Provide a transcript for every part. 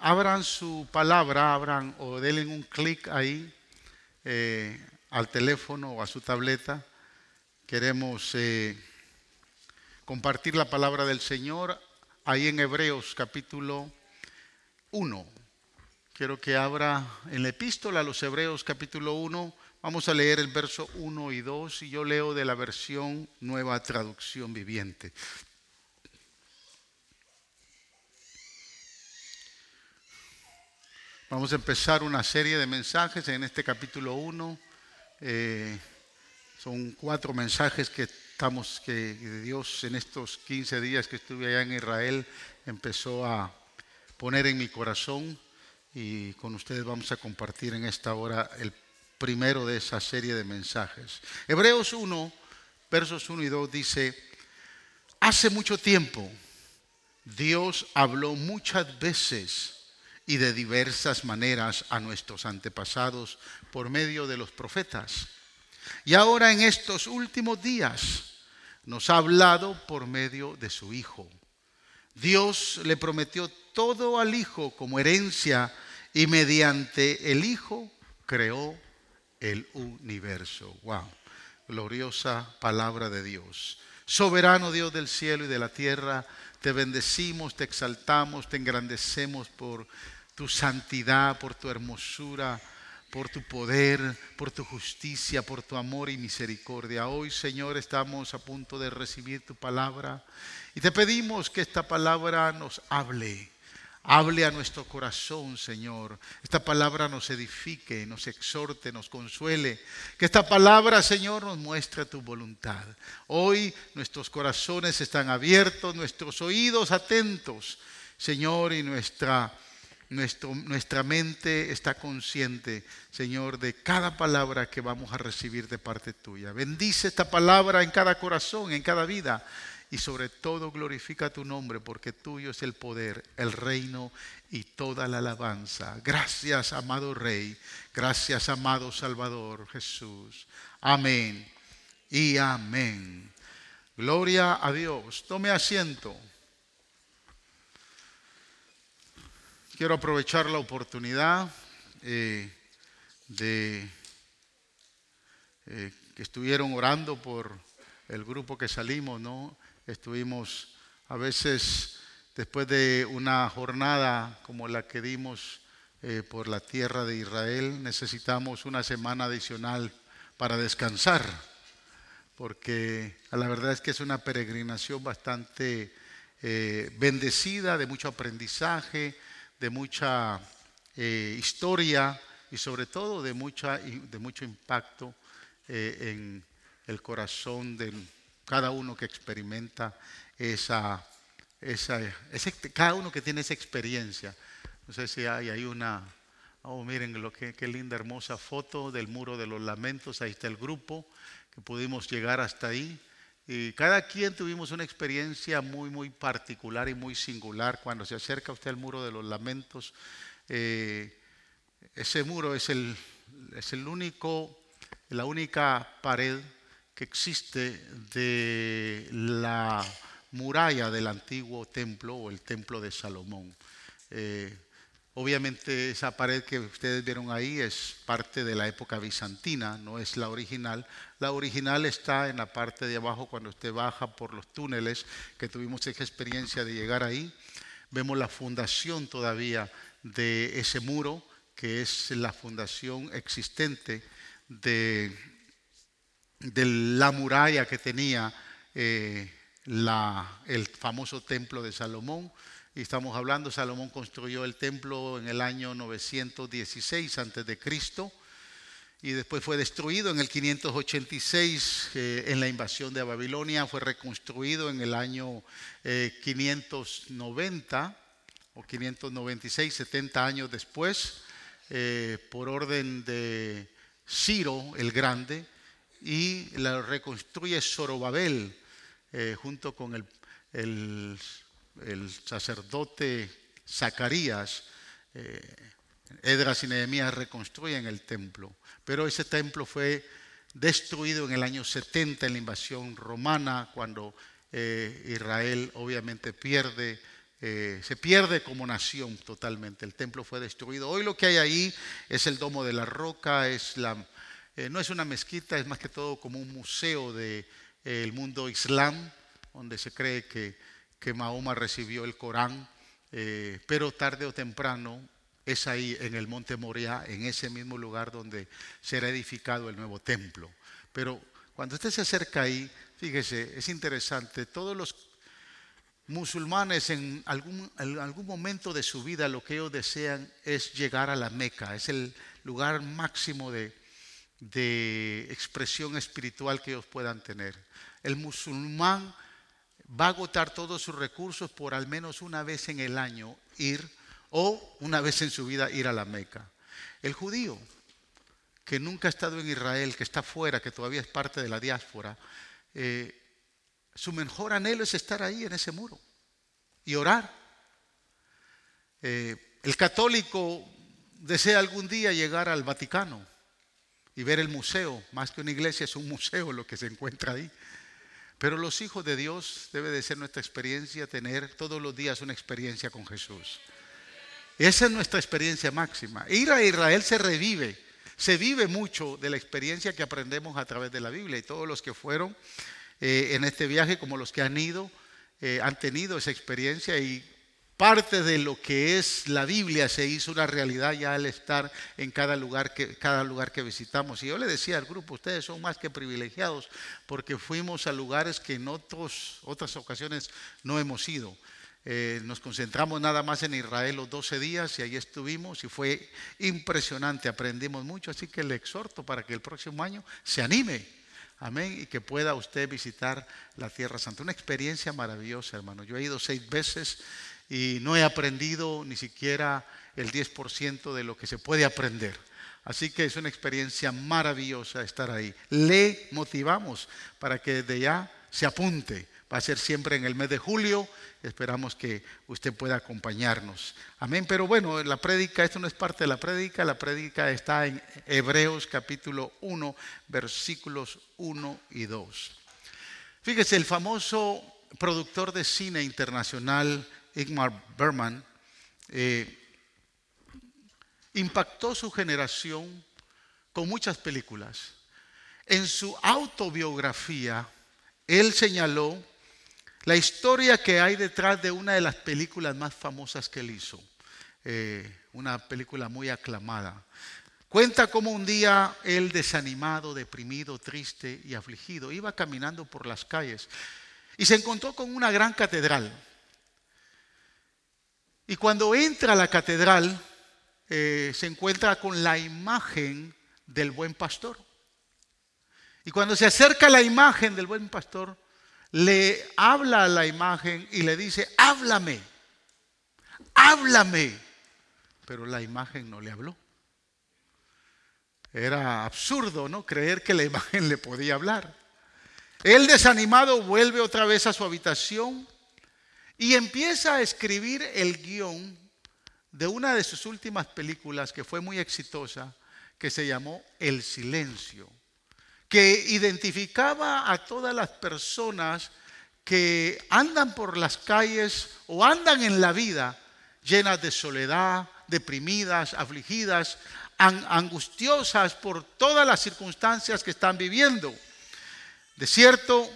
abran su palabra, abran o denle un clic ahí eh, al teléfono o a su tableta. Queremos eh, compartir la palabra del Señor ahí en Hebreos capítulo 1. Quiero que abra en la epístola a los Hebreos capítulo 1. Vamos a leer el verso 1 y 2 y yo leo de la versión nueva traducción viviente. Vamos a empezar una serie de mensajes en este capítulo 1. Eh, son cuatro mensajes que estamos, que Dios en estos 15 días que estuve allá en Israel empezó a poner en mi corazón y con ustedes vamos a compartir en esta hora el primero de esa serie de mensajes. Hebreos 1, versos 1 y 2 dice, hace mucho tiempo Dios habló muchas veces y de diversas maneras a nuestros antepasados por medio de los profetas. Y ahora en estos últimos días nos ha hablado por medio de su Hijo. Dios le prometió todo al Hijo como herencia y mediante el Hijo creó el universo. Wow, gloriosa palabra de Dios. Soberano Dios del cielo y de la tierra, te bendecimos, te exaltamos, te engrandecemos por tu santidad, por tu hermosura, por tu poder, por tu justicia, por tu amor y misericordia. Hoy, Señor, estamos a punto de recibir tu palabra y te pedimos que esta palabra nos hable. Hable a nuestro corazón, Señor. Esta palabra nos edifique, nos exhorte, nos consuele. Que esta palabra, Señor, nos muestre tu voluntad. Hoy nuestros corazones están abiertos, nuestros oídos atentos, Señor, y nuestra nuestra mente está consciente, Señor, de cada palabra que vamos a recibir de parte tuya. Bendice esta palabra en cada corazón, en cada vida. Y sobre todo glorifica tu nombre porque tuyo es el poder, el reino y toda la alabanza. Gracias, amado Rey. Gracias, amado Salvador Jesús. Amén y amén. Gloria a Dios. Tome asiento. Quiero aprovechar la oportunidad eh, de eh, que estuvieron orando por el grupo que salimos, ¿no? Estuvimos a veces después de una jornada como la que dimos eh, por la tierra de Israel, necesitamos una semana adicional para descansar, porque la verdad es que es una peregrinación bastante bendecida, de mucho aprendizaje, de mucha eh, historia y sobre todo de, mucha, de mucho impacto eh, en el corazón de cada uno que experimenta esa, esa, cada uno que tiene esa experiencia. No sé si hay, hay una, oh miren lo que, qué linda hermosa foto del muro de los lamentos, ahí está el grupo, que pudimos llegar hasta ahí. Y cada quien tuvimos una experiencia muy, muy particular y muy singular. Cuando se acerca usted al muro de los lamentos, eh, ese muro es el, es el único, la única pared que existe de la muralla del antiguo templo o el templo de Salomón. Eh, Obviamente esa pared que ustedes vieron ahí es parte de la época bizantina, no es la original. La original está en la parte de abajo cuando usted baja por los túneles, que tuvimos esa experiencia de llegar ahí. Vemos la fundación todavía de ese muro, que es la fundación existente de, la muralla que tenía eh, el famoso templo de Salomón y estamos hablando, Salomón construyó el templo en el año 916 antes de Cristo y después fue destruido en el 586 eh, en la invasión de Babilonia, fue reconstruido en el año 590 eh, o 596, 70 años después, eh, por orden de Ciro el Grande, y la reconstruye Zorobabel junto con el, el el sacerdote Zacarías, eh, Edras y Nehemías reconstruyen el templo, pero ese templo fue destruido en el año 70 en la invasión romana, cuando eh, Israel obviamente pierde eh, se pierde como nación totalmente. El templo fue destruido. Hoy lo que hay ahí es el domo de la roca, es la, eh, no es una mezquita, es más que todo como un museo del de, mundo islam, donde se cree que, que Mahoma recibió el Corán, pero tarde o temprano es ahí en el monte Moria, en ese mismo lugar donde será edificado el nuevo templo. Pero cuando usted se acerca ahí, fíjese, es interesante, todos los musulmanes en algún, algún momento de su vida lo que ellos desean es llegar a la Meca, es el lugar máximo de, de expresión espiritual que ellos puedan tener. El musulmán va a agotar todos sus recursos por al menos una vez en el año ir o una vez en su vida ir a la Meca. El judío que nunca ha estado en Israel, que está fuera, que todavía es parte de la diáspora, eh, su mejor anhelo es estar ahí en ese muro y orar. Eh, el católico desea algún día llegar al Vaticano y ver el museo, más que una iglesia es un museo lo que se encuentra ahí. Pero los hijos de Dios debe de ser nuestra experiencia tener todos los días una experiencia con Jesús. Esa es nuestra experiencia máxima. Ir a Israel se revive, se vive mucho de la experiencia que aprendemos a través de la Biblia y todos los que fueron eh, en este viaje, como los que han ido, eh, han tenido esa experiencia y parte de lo que es la Biblia se hizo una realidad ya al estar en cada lugar que, cada lugar que visitamos. Y yo le decía al grupo, ustedes son más que privilegiados porque fuimos a lugares que en otros, otras ocasiones no hemos ido. Eh, nos concentramos nada más en Israel los 12 días y ahí estuvimos y fue impresionante, aprendimos mucho, así que le exhorto para que el próximo año se anime, amén, y que pueda usted visitar la Tierra Santa. Una experiencia maravillosa, hermano. Yo he ido seis veces y no he aprendido ni siquiera el 10% de lo que se puede aprender. Así que es una experiencia maravillosa estar ahí. Le motivamos para que de ya se apunte. Va a ser siempre en el mes de julio Esperamos que usted pueda acompañarnos. Amén. Pero bueno, la prédica, esto no es parte de la prédica, la prédica está en Hebreos capítulo 1, versículos 1 y 2. Fíjese, el famoso productor de cine internacional, Igmar Berman, eh, impactó su generación con muchas películas. En su autobiografía, él señaló la historia que hay detrás de una de las películas más famosas que él hizo, eh, una película muy aclamada. Cuenta cómo un día él desanimado, deprimido, triste y afligido iba caminando por las calles y se encontró con una gran catedral. Y cuando entra a la catedral eh, se encuentra con la imagen del buen pastor. Y cuando se acerca a la imagen del buen pastor, le habla a la imagen y le dice, háblame, háblame. Pero la imagen no le habló. Era absurdo, ¿no? Creer que la imagen le podía hablar. Él desanimado vuelve otra vez a su habitación y empieza a escribir el guion de una de sus últimas películas que fue muy exitosa, que se llamó El Silencio que identificaba a todas las personas que andan por las calles o andan en la vida llenas de soledad, deprimidas, afligidas, angustiosas por todas las circunstancias que están viviendo. De cierto,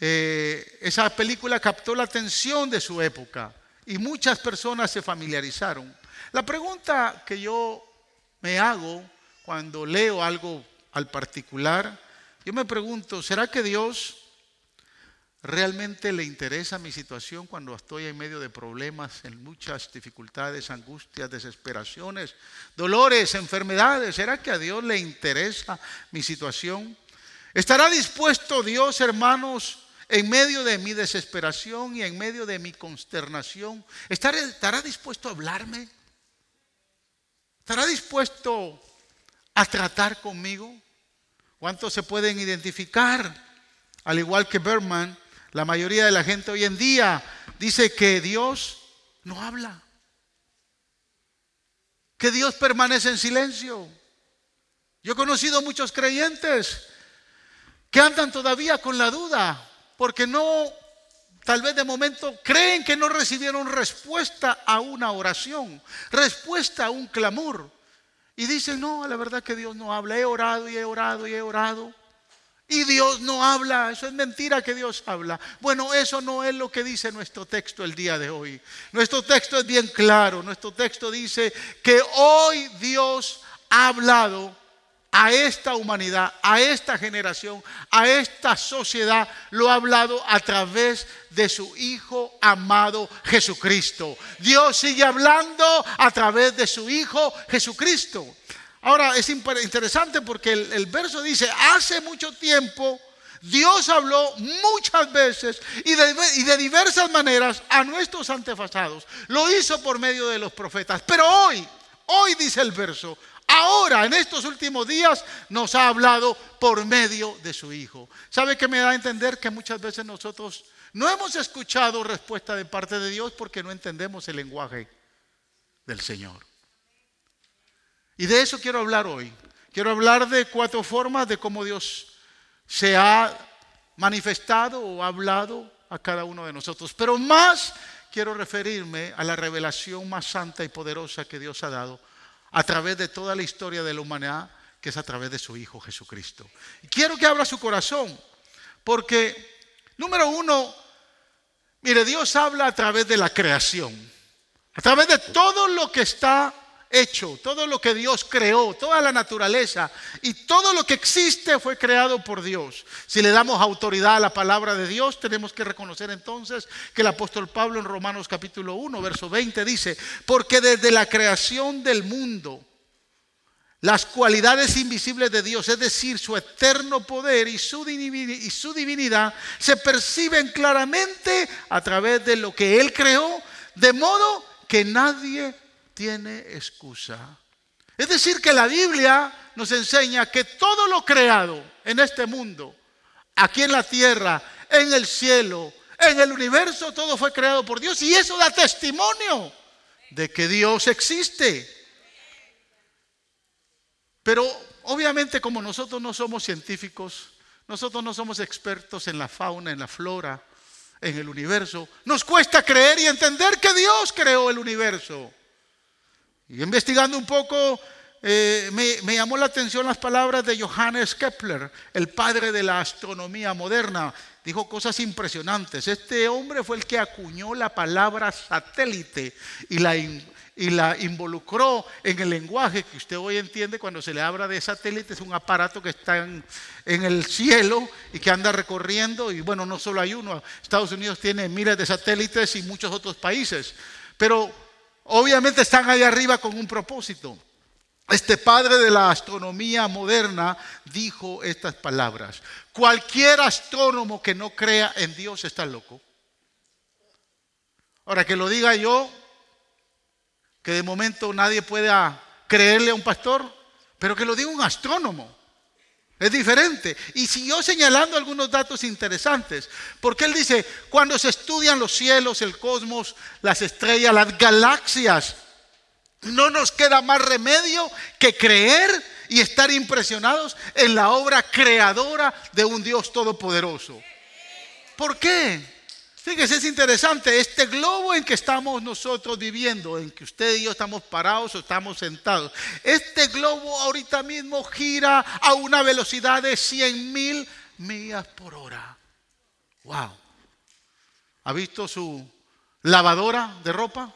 eh, esa película captó la atención de su época y muchas personas se familiarizaron. La pregunta que yo me hago cuando leo algo al particular yo me pregunto, ¿será que Dios realmente le interesa mi situación cuando estoy en medio de problemas, en muchas dificultades, angustias, desesperaciones, dolores, enfermedades? ¿Será que a Dios le interesa mi situación? ¿Estará dispuesto Dios, hermanos, en medio de mi desesperación y en medio de mi consternación? ¿Estará, dispuesto a hablarme? ¿Estará dispuesto a tratar conmigo? ¿Cuántos se pueden identificar? Al igual que Berman, la mayoría de la gente hoy en día dice que Dios no habla, que Dios permanece en silencio. Yo he conocido muchos creyentes que andan todavía con la duda porque no tal vez de momento creen que no recibieron respuesta a una oración, respuesta a un clamor. Y dicen, no, la verdad que Dios no habla. He orado y he orado y he orado. Y Dios no habla, eso es mentira que Dios habla. Bueno, eso no es lo que dice nuestro texto el día de hoy. Nuestro texto es bien claro. Nuestro texto dice que hoy Dios ha hablado a esta humanidad, a esta generación, a esta sociedad, lo ha hablado a través de su Hijo amado Jesucristo. Dios sigue hablando a través de su Hijo Jesucristo. Ahora es interesante porque el, verso dice, hace mucho tiempo Dios habló muchas veces y de, y de, diversas maneras a nuestros antepasados. Lo hizo por medio de los profetas. Pero hoy, hoy dice el verso, ahora, en estos últimos días, nos ha hablado por medio de su Hijo. ¿Sabe qué me da a entender? Que muchas veces nosotros no hemos escuchado respuesta de parte de Dios porque no entendemos el lenguaje del Señor. Y de eso quiero hablar hoy. Quiero hablar de cuatro formas de cómo Dios se ha manifestado o hablado a cada uno de nosotros. Pero más quiero referirme a la revelación más santa y poderosa que Dios ha dado a través de toda la historia de la humanidad, que es a través de su Hijo Jesucristo. Y quiero que abra su corazón, porque, número uno, mire, Dios habla a través de la creación, a través de todo lo que está hecho, todo lo que Dios creó, toda la naturaleza y todo lo que existe fue creado por Dios. Si le damos autoridad a la palabra de Dios, tenemos que reconocer entonces que el apóstol Pablo en Romanos capítulo 1, verso 20 dice, porque desde la creación del mundo, las cualidades invisibles de Dios, es decir, su eterno poder y su, y su divinidad, se perciben claramente a través de lo que Él creó, de modo que nadie tiene excusa. Es decir, que la Biblia nos enseña que todo lo creado en este mundo, aquí en la tierra, en el cielo, en el universo, todo fue creado por Dios y eso da testimonio de que Dios existe. Pero obviamente como nosotros no somos científicos, nosotros no somos expertos en la fauna, en la flora, en el universo, nos cuesta creer y entender que Dios creó el universo. Y investigando un poco, eh, me, llamó la atención las palabras de Johannes Kepler, el padre de la astronomía moderna. Dijo cosas impresionantes. Este hombre fue el que acuñó la palabra satélite y la, y la involucró en el lenguaje que usted hoy entiende cuando se le habla de satélite. Es un aparato que está en, en el cielo y que anda recorriendo. Y bueno, no solo hay uno. Estados Unidos tiene miles de satélites y muchos otros países. Pero Obviamente están ahí arriba con un propósito. Este padre de la astronomía moderna dijo estas palabras. Cualquier astrónomo que no crea en Dios está loco. Ahora que lo diga yo, que de momento nadie pueda creerle a un pastor, pero que lo diga un astrónomo. Es diferente. Y siguió señalando algunos datos interesantes. Porque él dice, cuando se estudian los cielos, el cosmos, las estrellas, las galaxias, no nos queda más remedio que creer y estar impresionados en la obra creadora de un Dios todopoderoso. ¿Por qué? Fíjese, es interesante, este globo en que estamos nosotros viviendo, en que usted y yo estamos parados o estamos sentados, este globo ahorita mismo gira a una velocidad de 100 mil millas por hora. ¡Wow! ¿Ha visto su lavadora de ropa?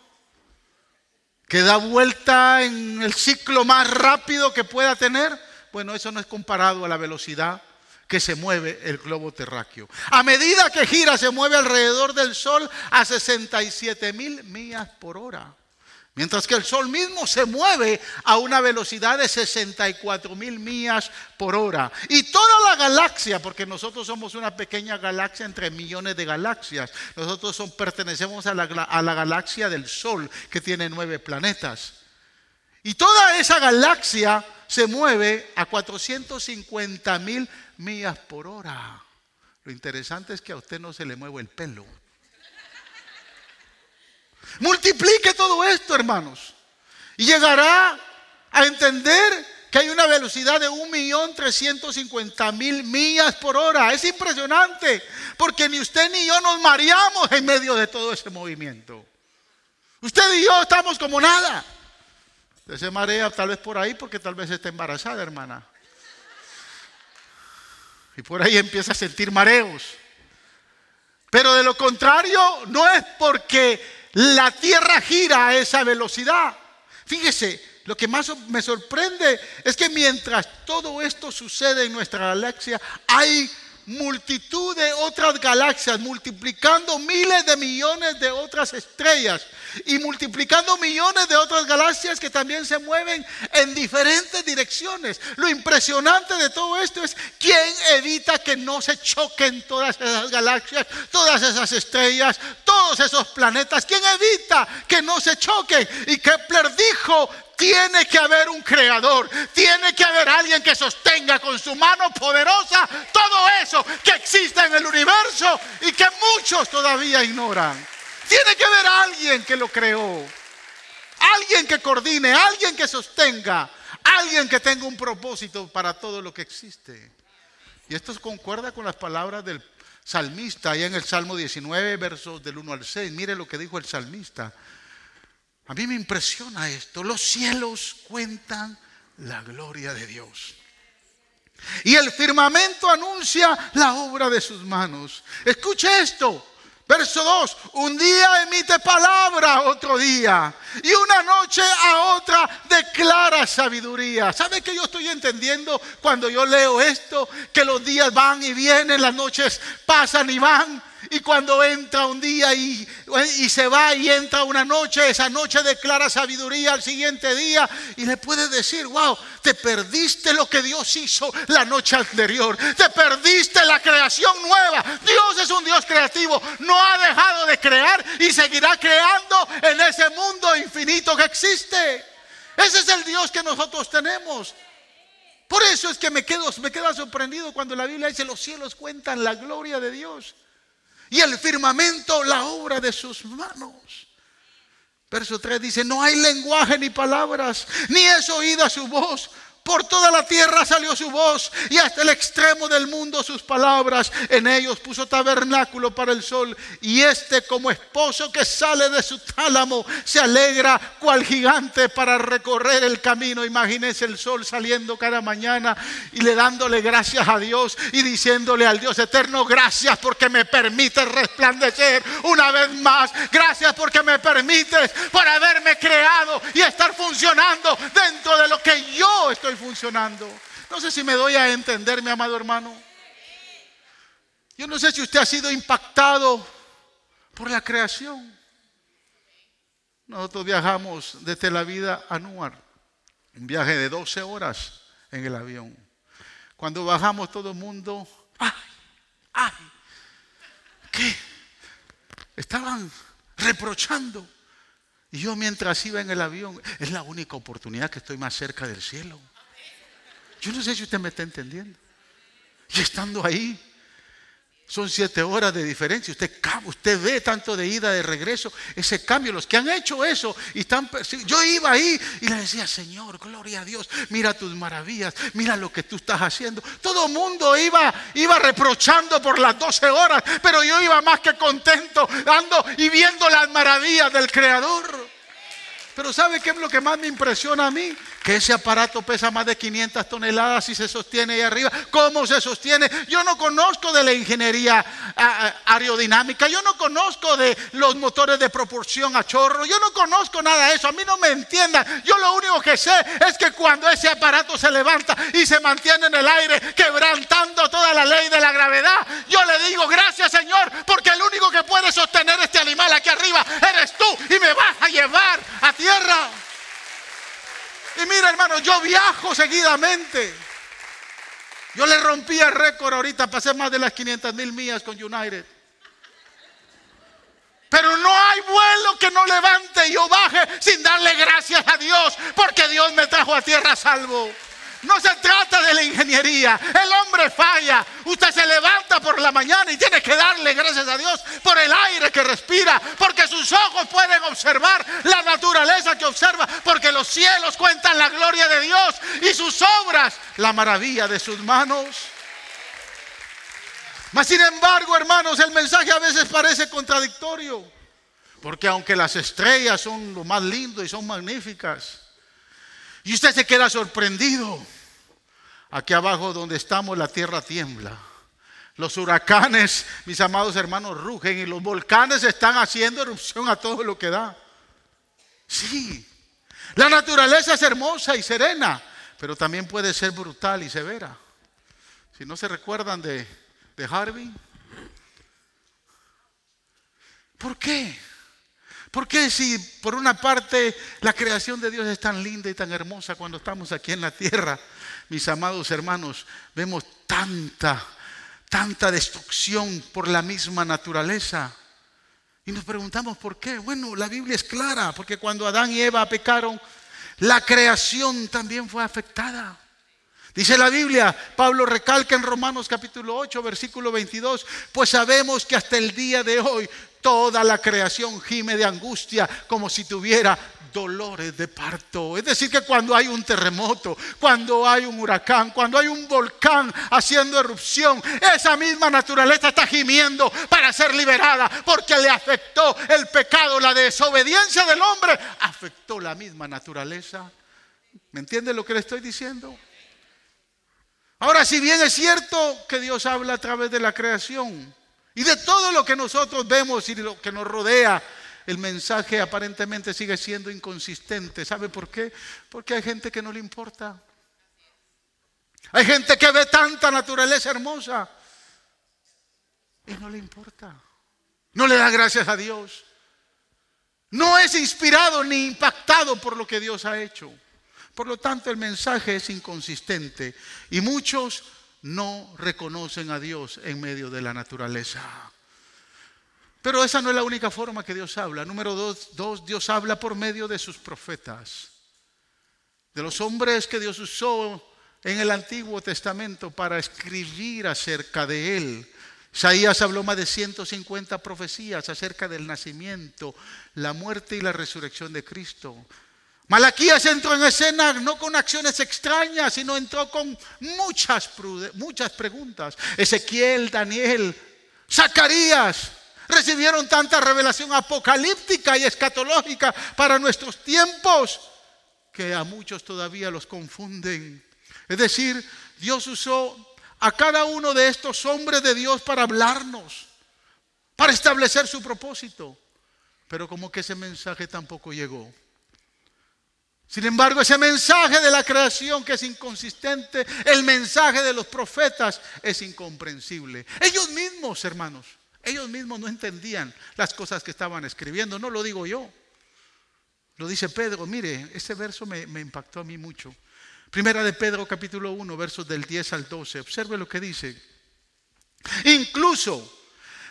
Que da vuelta en el ciclo más rápido que pueda tener. Bueno, eso no es comparado a la velocidad que se mueve el globo terráqueo. A medida que gira, se mueve alrededor del Sol a 67 mil millas por hora. Mientras que el Sol mismo se mueve a una velocidad de 64 mil millas por hora. Y toda la galaxia, porque nosotros somos una pequeña galaxia entre millones de galaxias. Nosotros son, pertenecemos a la, a la galaxia del Sol, que tiene nueve planetas. Y toda esa galaxia se mueve a 450 mil millas por hora. Lo interesante es que a usted no se le mueve el pelo. Multiplique todo esto, hermanos. Y llegará a entender que hay una velocidad de 1.350.000 millas por hora. Es impresionante, porque ni usted ni yo nos mareamos en medio de todo ese movimiento. Usted y yo estamos como nada. Usted se marea tal vez por ahí porque tal vez está embarazada, hermana. Y por ahí empieza a sentir mareos. Pero de lo contrario, no es porque la Tierra gira a esa velocidad. Fíjese, lo que más me sorprende es que mientras todo esto sucede en nuestra galaxia, hay multitud de otras galaxias, multiplicando miles de millones de otras estrellas y multiplicando millones de otras galaxias que también se mueven en diferentes direcciones. Lo impresionante de todo esto es quién evita que no se choquen todas esas galaxias, todas esas estrellas, todos esos planetas. ¿Quién evita que no se choquen? Y Kepler dijo tiene que haber un creador, tiene que haber alguien que sostenga con su mano poderosa todo eso que existe en el universo y que muchos todavía ignoran. Tiene que haber alguien que lo creó, alguien que coordine, alguien que sostenga, alguien que tenga un propósito para todo lo que existe. Y esto concuerda con las palabras del salmista, allá en el Salmo 19, versos del 1 al 6. Mire lo que dijo el salmista. A mí me impresiona esto. Los cielos cuentan la gloria de Dios. Y el firmamento anuncia la obra de sus manos. Escuche esto. Verso 2, un día emite palabra, otro día. Y una noche a otra declara sabiduría. ¿Sabe que yo estoy entendiendo cuando yo leo esto? Que los días van y vienen, las noches pasan y van. Y cuando entra un día y, se va y entra una noche, esa noche declara sabiduría al siguiente día y le puede decir, wow, te perdiste lo que Dios hizo la noche anterior, te perdiste la creación nueva. Dios es un Dios creativo, no ha dejado de crear y seguirá creando en ese mundo infinito que existe. Ese es el Dios que nosotros tenemos. Por eso es que me quedo, me queda sorprendido cuando la Biblia dice los cielos cuentan la gloria de Dios y el firmamento la obra de sus manos. Verso 3 dice, no hay lenguaje ni palabras, ni es oída su voz, por toda la tierra salió su voz y hasta el extremo del mundo sus palabras. En ellos puso tabernáculo para el sol y este como esposo que sale de su tálamo se alegra cual gigante para recorrer el camino. Imagínese el sol saliendo cada mañana y le dándole gracias a Dios y diciéndole al Dios eterno, gracias porque me permites resplandecer una vez más. Gracias porque me permites por haberme creado y estar funcionando dentro de lo que yo estoy funcionando. No sé si me doy a entender, mi amado hermano. Yo no sé si usted ha sido impactado por la creación. Nosotros viajamos desde la vida a Nuar, un viaje de 12 horas en el avión. Cuando bajamos todo el mundo, ¡ay! ¡ay! ¿Qué? Estaban reprochando. Y yo mientras iba en el avión, es la única oportunidad que estoy más cerca del cielo. Yo no sé si usted me está entendiendo. Y estando ahí, son siete horas de diferencia. Usted, usted ve tanto de ida, de regreso, ese cambio. Los que han hecho eso y están. Yo iba ahí y le decía, Señor, gloria a Dios, mira tus maravillas, mira lo que tú estás haciendo. Todo mundo iba, iba reprochando por las 12 horas, pero yo iba más que contento, dando y viendo las maravillas del Creador. Pero ¿sabe qué es lo que más me impresiona a mí? Que ese aparato pesa más de 500 toneladas y se sostiene ahí arriba. ¿Cómo se sostiene? Yo no conozco de la ingeniería aerodinámica, yo no conozco de los motores de proporción a chorro, yo no conozco nada de eso, a mí no me entiendan. Yo lo único que sé es que cuando ese aparato se levanta y se mantiene en el aire, quebrantando toda la ley de la gravedad, yo le digo gracias Señor, porque el único que puede sostener este animal aquí arriba eres tú y me vas a llevar a tierra. Y mira, hermano, yo viajo seguidamente. Yo le rompí el récord ahorita, pasé más de las 500 mil millas con United. Pero no hay vuelo que no levante y yo baje sin darle gracias a Dios, porque Dios me trajo a tierra salvo. No se trata de la ingeniería. El hombre falla. Usted se levanta por la mañana y tiene que darle gracias a Dios por el aire que respira. Porque sus ojos pueden observar la naturaleza que observa. Porque los cielos cuentan la gloria de Dios y sus obras, la maravilla de sus manos. Mas sin embargo, hermanos, el mensaje a veces parece contradictorio. Porque aunque las estrellas son lo más lindo y son magníficas, y usted se queda sorprendido, aquí abajo donde estamos la tierra tiembla. Los huracanes, mis amados hermanos, rugen y los volcanes están haciendo erupción a todo lo que da. Sí, la naturaleza es hermosa y serena, pero también puede ser brutal y severa. Si no se recuerdan de, de Harvey. ¿Por qué? Porque si por una parte la creación de Dios es tan linda y tan hermosa cuando estamos aquí en la tierra, mis amados hermanos, vemos tanta, tanta destrucción por la misma naturaleza? Y nos preguntamos por qué. Bueno, la Biblia es clara, porque cuando Adán y Eva pecaron, la creación también fue afectada. Dice la Biblia, Pablo recalca en Romanos capítulo 8, versículo 22, pues sabemos que hasta el día de hoy toda la creación gime de angustia como si tuviera dolores de parto. Es decir, que cuando hay un terremoto, cuando hay un huracán, cuando hay un volcán haciendo erupción, esa misma naturaleza está gimiendo para ser liberada porque le afectó el pecado, la desobediencia del hombre, afectó la misma naturaleza. ¿Me entiende lo que le estoy diciendo? Ahora, si bien es cierto que Dios habla a través de la creación y de todo lo que nosotros vemos y lo que nos rodea, el mensaje aparentemente sigue siendo inconsistente. ¿Sabe por qué? Porque hay gente que no le importa. Hay gente que ve tanta naturaleza hermosa y no le importa. No le da gracias a Dios. No es inspirado ni impactado por lo que Dios ha hecho. Por lo tanto, el mensaje es inconsistente y muchos no reconocen a Dios en medio de la naturaleza. Pero esa no es la única forma que Dios habla. Número dos, Dios habla por medio de sus profetas, de los hombres que Dios usó en el Antiguo Testamento para escribir acerca de Él. Isaías habló más de 150 profecías acerca del nacimiento, la muerte y la resurrección de Cristo. Malaquías entró en escena no con acciones extrañas, sino entró con muchas, muchas preguntas. Ezequiel, Daniel, Zacarías recibieron tanta revelación apocalíptica y escatológica para nuestros tiempos que a muchos todavía los confunden. Es decir, Dios usó a cada uno de estos hombres de Dios para hablarnos, para establecer su propósito. Pero como que ese mensaje tampoco llegó. Sin embargo, ese mensaje de la creación que es inconsistente, el mensaje de los profetas es incomprensible. Ellos mismos, hermanos, ellos mismos no entendían las cosas que estaban escribiendo, no lo digo yo. Lo dice Pedro, mire, ese verso me, impactó a mí mucho. Primera de Pedro capítulo 1, versos del 10 al 12. Observe lo que dice. Incluso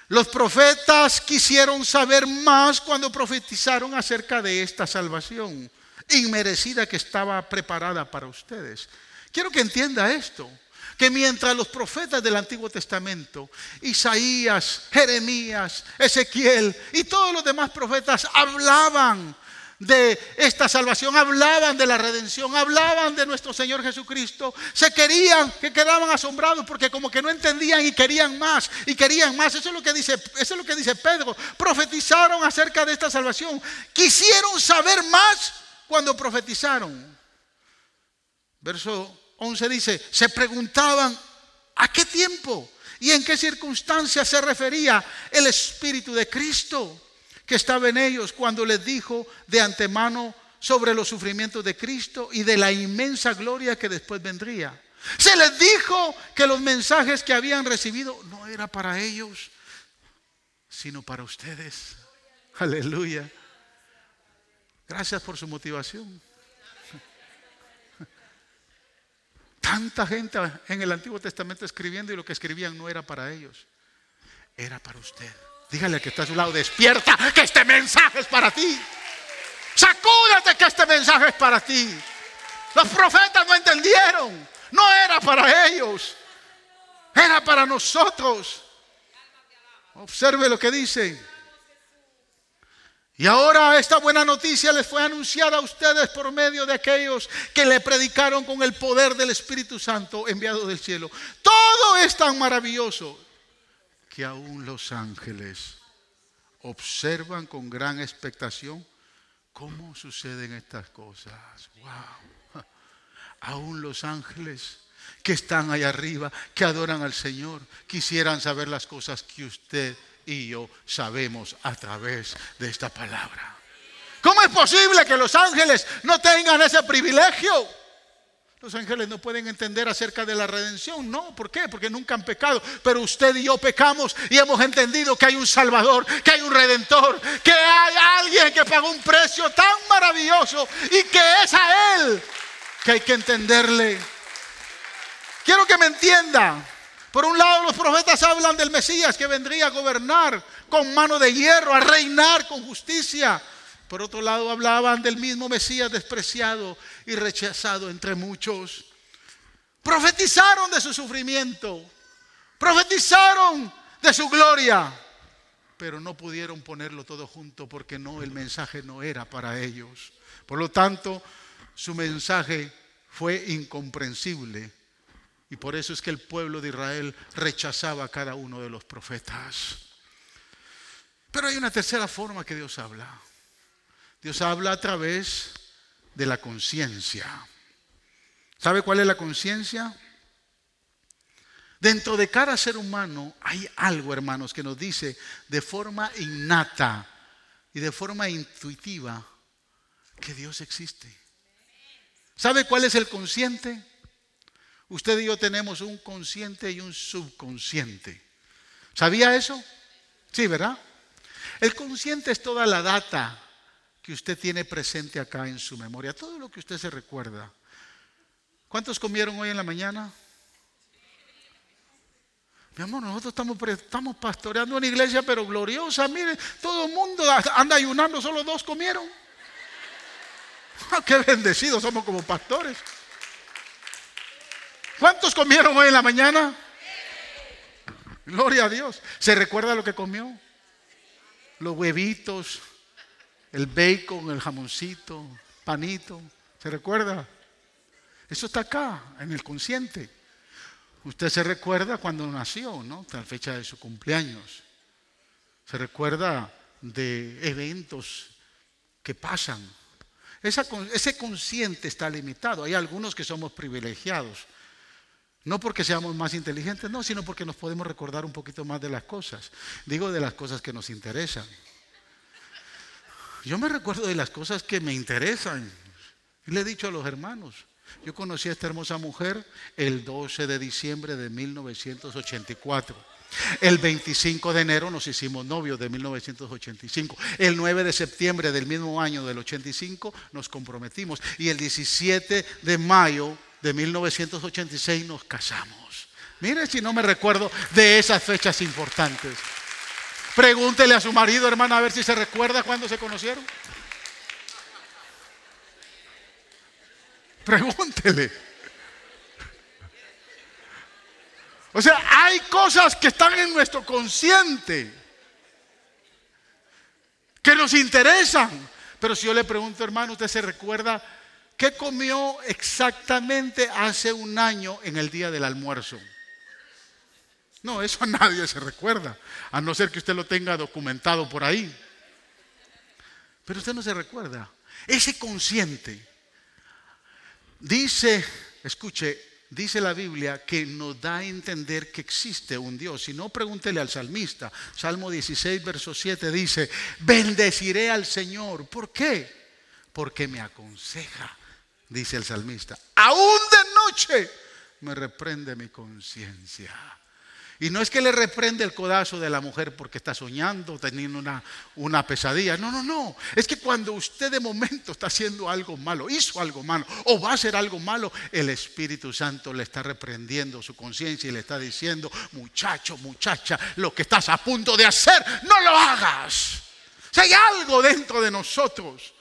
los profetas quisieron saber más cuando profetizaron acerca de esta salvación inmerecida que estaba preparada para ustedes. Quiero que entienda esto, que mientras los profetas del Antiguo Testamento, Isaías, Jeremías, Ezequiel y todos los demás profetas hablaban de esta salvación, hablaban de la redención, hablaban de nuestro Señor Jesucristo, se querían, que quedaban asombrados porque como que no entendían y querían más y querían más. Eso es lo que dice, eso es lo que dice Pedro. Profetizaron acerca de esta salvación, quisieron saber más cuando profetizaron. Verso 11 dice, se preguntaban, ¿a qué tiempo y en qué circunstancias se refería el Espíritu de Cristo que estaba en ellos cuando les dijo de antemano sobre los sufrimientos de Cristo y de la inmensa gloria que después vendría? Se les dijo que los mensajes que habían recibido no era para ellos, sino para ustedes. Aleluya. Gracias por su motivación. Tanta gente en el Antiguo Testamento escribiendo y lo que escribían no era para ellos, era para usted. Dígale que está a su lado, despierta, que este mensaje es para ti. Sacúdate que este mensaje es para ti. Los profetas no entendieron, no era para ellos, era para nosotros. Observe lo que dice. Y ahora esta buena noticia les fue anunciada a ustedes por medio de aquellos que le predicaron con el poder del Espíritu Santo enviado del cielo. Todo es tan maravilloso que aún los ángeles observan con gran expectación cómo suceden estas cosas. Wow. Aún los ángeles que están ahí arriba, que adoran al Señor, quisieran saber las cosas que usted y yo sabemos a través de esta palabra. ¿Cómo es posible que los ángeles no tengan ese privilegio? Los ángeles no pueden entender acerca de la redención, no, ¿por qué? Porque nunca han pecado, pero usted y yo pecamos y hemos entendido que hay un Salvador, que hay un Redentor, que hay alguien que pagó un precio tan maravilloso y que es a Él que hay que entenderle. Quiero que me entienda. Por un lado, los profetas hablan del Mesías que vendría a gobernar con mano de hierro, a reinar con justicia. Por otro lado, hablaban del mismo Mesías despreciado y rechazado entre muchos. Profetizaron de su sufrimiento, profetizaron de su gloria, pero no pudieron ponerlo todo junto porque no, el mensaje no era para ellos. Por lo tanto, su mensaje fue incomprensible y por eso es que el pueblo de Israel rechazaba a cada uno de los profetas. Pero hay una tercera forma que Dios habla. Dios habla a través de la conciencia. ¿Sabe cuál es la conciencia? Dentro de cada ser humano hay algo, hermanos, que nos dice de forma innata y de forma intuitiva que Dios existe. ¿Sabe cuál es el consciente? Usted y yo tenemos un consciente y un subconsciente. ¿Sabía eso? Sí, ¿verdad? El consciente es toda la data que usted tiene presente acá en su memoria, todo lo que usted se recuerda. ¿Cuántos comieron hoy en la mañana? Mi amor, nosotros estamos, estamos pastoreando una iglesia, pero gloriosa. Mire, todo el mundo anda ayunando, solo dos comieron. ¡Qué bendecidos somos como pastores! ¿Cuántos comieron hoy en la mañana? Gloria a Dios. ¿Se recuerda lo que comió? Los huevitos, el bacon, el jamoncito, panito. ¿Se recuerda? Eso está acá, en el consciente. Usted se recuerda cuando nació, ¿no? La fecha de su cumpleaños. Se recuerda de eventos que pasan. ese consciente está limitado. Hay algunos que somos privilegiados no porque seamos más inteligentes, no, sino porque nos podemos recordar un poquito más de las cosas. Digo de las cosas que nos interesan. Yo me recuerdo de las cosas que me interesan. le he dicho a los hermanos, yo conocí a esta hermosa mujer el 12 de diciembre de 1984. El 25 de enero nos hicimos novios de 1985. El 9 de septiembre del mismo año del 85 nos comprometimos. Y el 17 de mayo de 1986 nos casamos. Mire si no me recuerdo de esas fechas importantes. Pregúntele a su marido, hermana, a ver si se recuerda cuando se conocieron. Pregúntele. O sea, hay cosas que están en nuestro consciente que nos interesan. Pero si yo le pregunto, hermano, ¿usted se recuerda ¿Qué comió exactamente hace un año en el día del almuerzo? No, eso a nadie se recuerda, a no ser que usted lo tenga documentado por ahí. Pero usted no se recuerda. Ese consciente dice, escuche, dice la Biblia que nos da a entender que existe un Dios. Si no, pregúntele al salmista. Salmo 16, verso 7 dice, bendeciré al Señor. ¿Por qué? Porque me aconseja dice el salmista, aún de noche me reprende mi conciencia. Y no es que le reprende el codazo de la mujer porque está soñando, teniendo una, una, pesadilla. No, no, no. Es que cuando usted de momento está haciendo algo malo, hizo algo malo o va a hacer algo malo, el Espíritu Santo le está reprendiendo su conciencia y le está diciendo, muchacho, muchacha, lo que estás a punto de hacer, no lo hagas. Si hay algo dentro de nosotros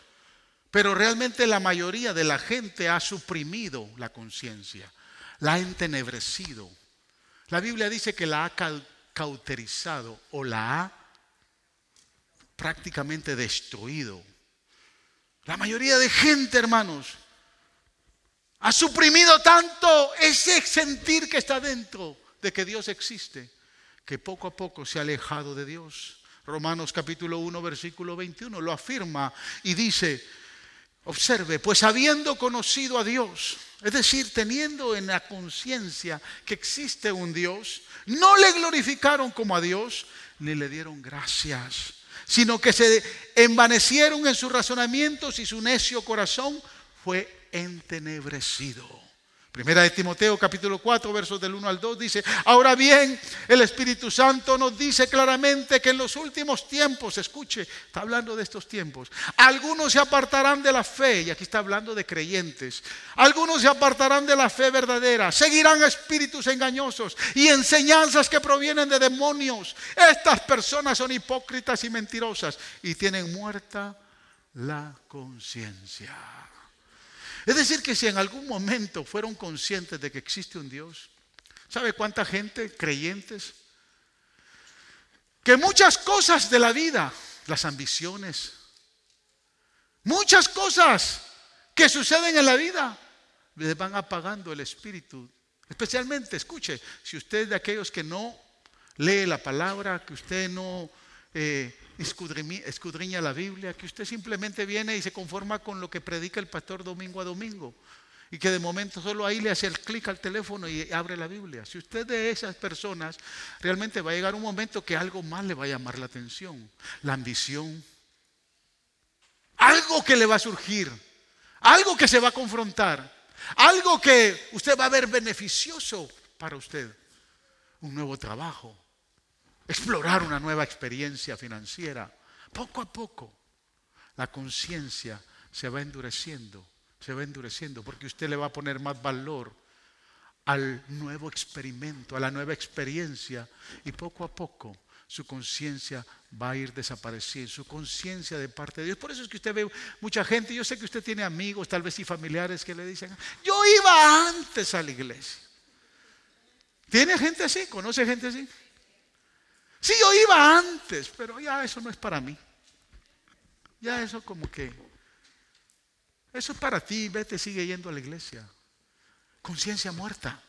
pero realmente la mayoría de la gente ha suprimido la conciencia, la ha entenebrecido. La Biblia dice que la ha cauterizado o la ha prácticamente destruido. La mayoría de gente, hermanos, ha suprimido tanto ese sentir que está dentro de que Dios existe, que poco a poco se ha alejado de Dios. Romanos capítulo 1, versículo 21 lo afirma y dice, observe, pues habiendo conocido a Dios, es decir, teniendo en la conciencia que existe un Dios, no le glorificaron como a Dios, ni le dieron gracias, sino que se envanecieron en sus razonamientos y su necio corazón fue entenebrecido. Primera de Timoteo capítulo 4 versos del 1 al 2 dice, ahora bien, el Espíritu Santo nos dice claramente que en los últimos tiempos, escuche, está hablando de estos tiempos, algunos se apartarán de la fe, y aquí está hablando de creyentes, algunos se apartarán de la fe verdadera, seguirán espíritus engañosos y enseñanzas que provienen de demonios. Estas personas son hipócritas y mentirosas y tienen muerta la conciencia. Es decir, que si en algún momento fueron conscientes de que existe un Dios, ¿sabe cuánta gente, creyentes, que muchas cosas de la vida, las ambiciones, muchas cosas que suceden en la vida, les van apagando el espíritu. Especialmente, escuche, si usted es de aquellos que no lee la palabra, que usted no eh, escudriña, la Biblia, que usted simplemente viene y se conforma con lo que predica el pastor domingo a domingo. Y que de momento solo ahí le hace el clic al teléfono y abre la Biblia. Si usted de esas personas, realmente va a llegar un momento que algo más le va a llamar la atención. La ambición. Algo que le va a surgir. Algo que se va a confrontar. Algo que usted va a ver beneficioso para usted. Un nuevo trabajo explorar una nueva experiencia financiera. Poco a poco la conciencia se va endureciendo, se va endureciendo, porque usted le va a poner más valor al nuevo experimento, a la nueva experiencia, y poco a poco su conciencia va a ir desapareciendo, su conciencia de parte de Dios. Por eso es que usted ve mucha gente, yo sé que usted tiene amigos, tal vez y familiares que le dicen, yo iba antes a la iglesia. ¿Tiene gente así? ¿Conoce gente así? Sí, yo iba antes, pero ya eso no es para mí. Ya eso como que, eso es para ti, vete, sigue yendo a la iglesia. Conciencia muerta,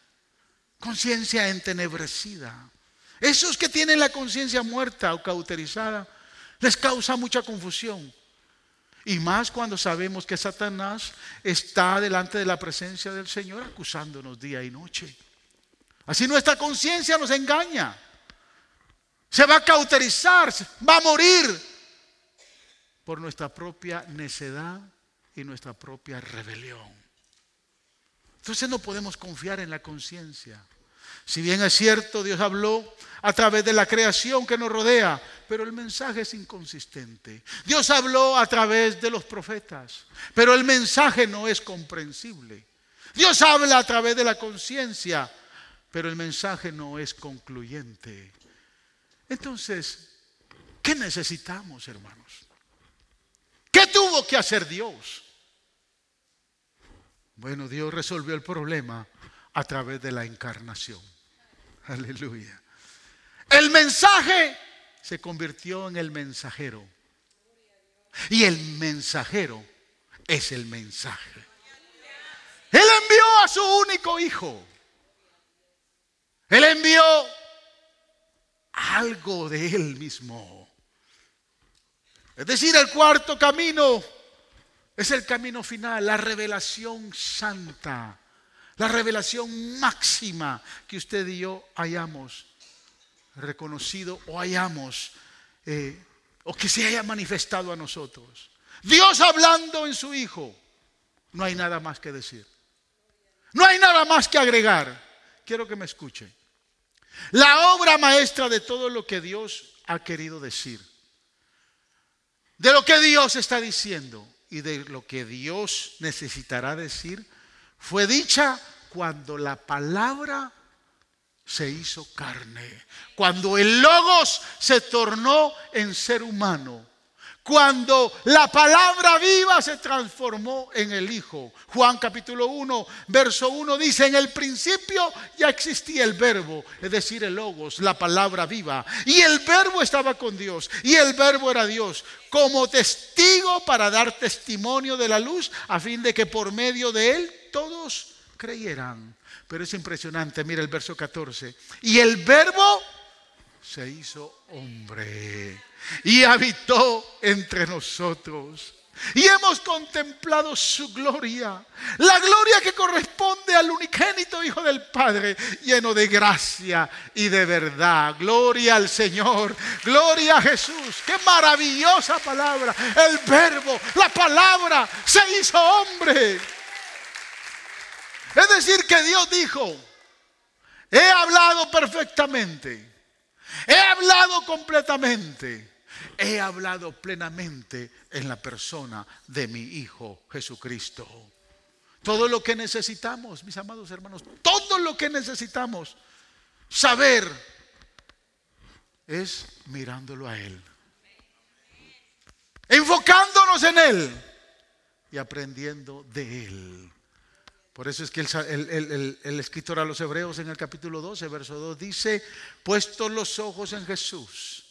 conciencia entenebrecida. Esos que tienen la conciencia muerta o cauterizada, les causa mucha confusión. Y más cuando sabemos que Satanás está delante de la presencia del Señor acusándonos día y noche. Así nuestra conciencia nos engaña. Se va a cauterizar, va a morir por nuestra propia necedad y nuestra propia rebelión. Entonces no podemos confiar en la conciencia. Si bien es cierto, Dios habló a través de la creación que nos rodea, pero el mensaje es inconsistente. Dios habló a través de los profetas, pero el mensaje no es comprensible. Dios habla a través de la conciencia, pero el mensaje no es concluyente. Entonces, ¿qué necesitamos, hermanos? ¿Qué tuvo que hacer Dios? Bueno, Dios resolvió el problema a través de la encarnación. Aleluya. El mensaje se convirtió en el mensajero. Y el mensajero es el mensaje. Él envió a su único hijo. Él envió algo de Él mismo. Es decir, el cuarto camino es el camino final, la revelación santa, la revelación máxima que usted y yo hayamos reconocido o hayamos, eh, o que se haya manifestado a nosotros. Dios hablando en su Hijo, no hay nada más que decir. No hay nada más que agregar. Quiero que me escuche. La obra maestra de todo lo que Dios ha querido decir. De lo que Dios está diciendo y de lo que Dios necesitará decir, fue dicha cuando la palabra se hizo carne, cuando el logos se tornó en ser humano, cuando la palabra viva se transformó en el Hijo. Juan capítulo 1, verso 1 dice, en el principio ya existía el verbo, es decir, el logos, la palabra viva. Y el verbo estaba con Dios, y el verbo era Dios, como testigo para dar testimonio de la luz, a fin de que por medio de él todos creyeran. Pero es impresionante, mira el verso 14. Y el verbo se hizo hombre y habitó entre nosotros. Y hemos contemplado su gloria, la gloria que corresponde al unigénito Hijo del Padre, lleno de gracia y de verdad. Gloria al Señor, gloria a Jesús. Qué maravillosa palabra. El verbo, la palabra se hizo hombre. Es decir, que Dios dijo, he hablado perfectamente He hablado completamente. He hablado plenamente en la persona de mi Hijo Jesucristo. Todo lo que necesitamos, mis amados hermanos, todo lo que necesitamos saber es mirándolo a Él. Enfocándonos en Él y aprendiendo de Él. Por eso es que el, escritor a los Hebreos en el capítulo 12, verso 2 dice, puestos los ojos en Jesús,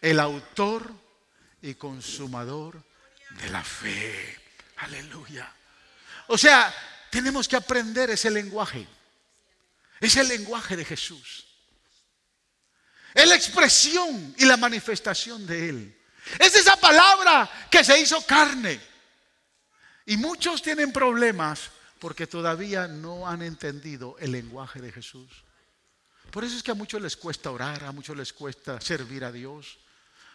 el autor y consumador de la fe. Aleluya. O sea, tenemos que aprender ese lenguaje. Es el lenguaje de Jesús. Es la expresión y la manifestación de Él. Es esa palabra que se hizo carne. Y muchos tienen problemas porque todavía no han entendido el lenguaje de Jesús. Por eso es que a muchos les cuesta orar, a muchos les cuesta servir a Dios,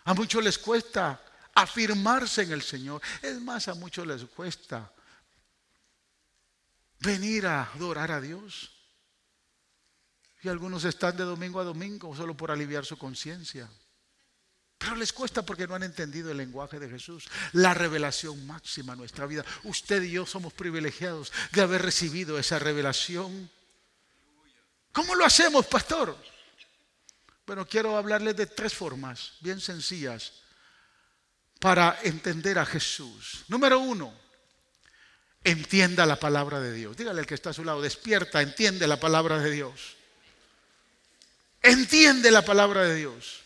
a muchos les cuesta afirmarse en el Señor. Es más, a muchos les cuesta venir a adorar a Dios. Y algunos están de domingo a domingo solo por aliviar su conciencia. Pero les cuesta porque no han entendido el lenguaje de Jesús, la revelación máxima en nuestra vida. Usted y yo somos privilegiados de haber recibido esa revelación. ¿Cómo lo hacemos, pastor? Bueno, quiero hablarles de tres formas bien sencillas para entender a Jesús. Número uno, entienda la palabra de Dios. Dígale al que está a su lado, despierta, entiende la palabra de Dios. Entiende la palabra de Dios.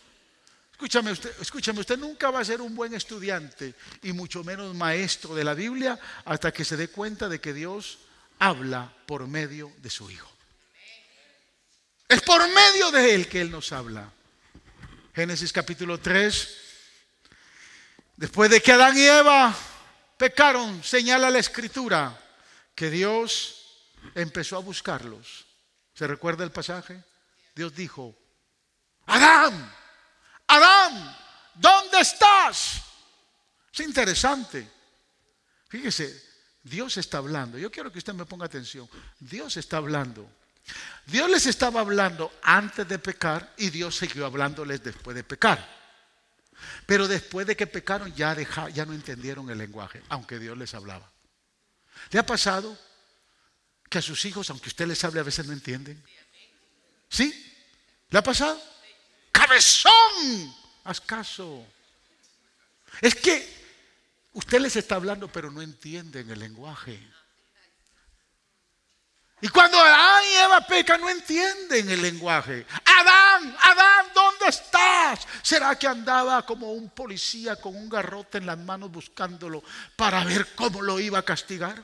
Escúchame usted, escúchame, usted nunca va a ser un buen estudiante y mucho menos maestro de la Biblia hasta que se dé cuenta de que Dios habla por medio de su Hijo. Es por medio de Él que Él nos habla. Génesis capítulo 3. Después de que Adán y Eva pecaron, señala la escritura que Dios empezó a buscarlos. ¿Se recuerda el pasaje? Dios dijo, Adán, Adán, ¿dónde estás? Es interesante. Fíjese, Dios está hablando. Yo quiero que usted me ponga atención. Dios está hablando. Dios les estaba hablando antes de pecar y Dios siguió hablándoles después de pecar. Pero después de que pecaron ya, ya no entendieron el lenguaje, aunque Dios les hablaba. ¿Le ha pasado que a sus hijos, aunque usted les hable, a veces no entienden? ¿Sí? ¿Le ha pasado? Cabezón, haz caso. Es que usted les está hablando, pero no entienden el lenguaje. Y cuando Adán y Eva pecan, no entienden el lenguaje. Adán, Adán, ¿dónde estás? ¿Será que andaba como un policía con un garrote en las manos buscándolo para ver cómo lo iba a castigar?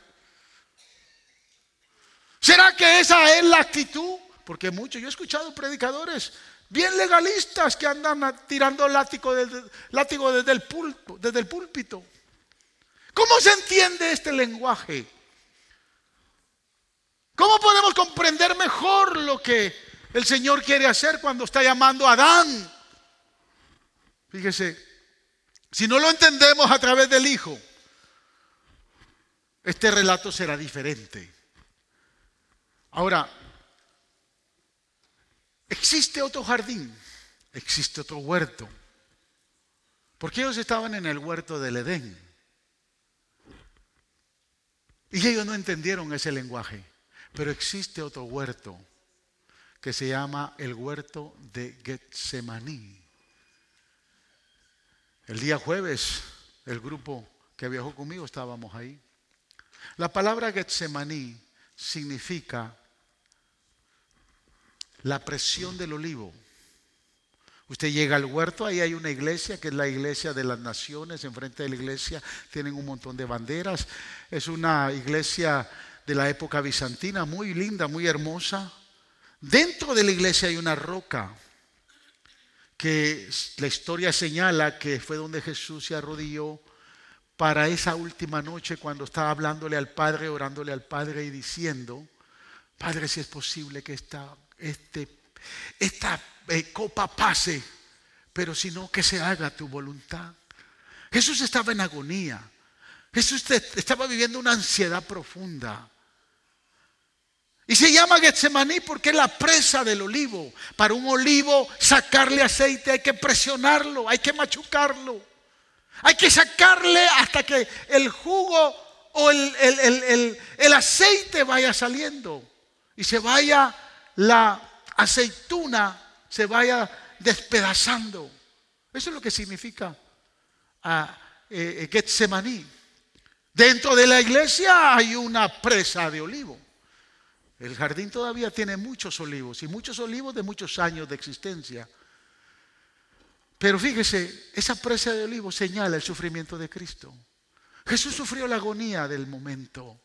¿Será que esa es la actitud? Porque muchos, yo he escuchado predicadores bien legalistas que andan tirando látigo desde, látigo el, el púlpito. ¿Cómo se entiende este lenguaje? ¿Cómo podemos comprender mejor lo que el Señor quiere hacer cuando está llamando a Adán? Fíjese, si no lo entendemos a través del Hijo, este relato será diferente. Ahora, Existe otro jardín, existe otro huerto. Porque ellos estaban en el huerto del Edén. Y ellos no entendieron ese lenguaje. Pero existe otro huerto que se llama el huerto de Getsemaní. El día jueves el grupo que viajó conmigo estábamos ahí. La palabra Getsemaní significa la presión del olivo. Usted llega al huerto, ahí hay una iglesia que es la iglesia de las naciones, enfrente de la iglesia tienen un montón de banderas. Es una iglesia de la época bizantina, muy linda, muy hermosa. Dentro de la iglesia hay una roca que la historia señala que fue donde Jesús se arrodilló para esa última noche cuando estaba hablándole al Padre, orándole al Padre y diciendo, Padre, si es posible que esta, este, esta eh, copa pase, pero si no, que se haga tu voluntad. Jesús estaba en agonía. Jesús estaba viviendo una ansiedad profunda. Y se llama Getsemaní porque es la presa del olivo. Para un olivo sacarle aceite hay que presionarlo, hay que machucarlo. Hay que sacarle hasta que el jugo o el, el aceite vaya saliendo y se vaya la aceituna se vaya despedazando. Eso es lo que significa ah, eh, eh, Getsemaní. Dentro de la iglesia hay una presa de olivo. El jardín todavía tiene muchos olivos y muchos olivos de muchos años de existencia. Pero fíjese, esa presa de olivo señala el sufrimiento de Cristo. Jesús sufrió la agonía del momento.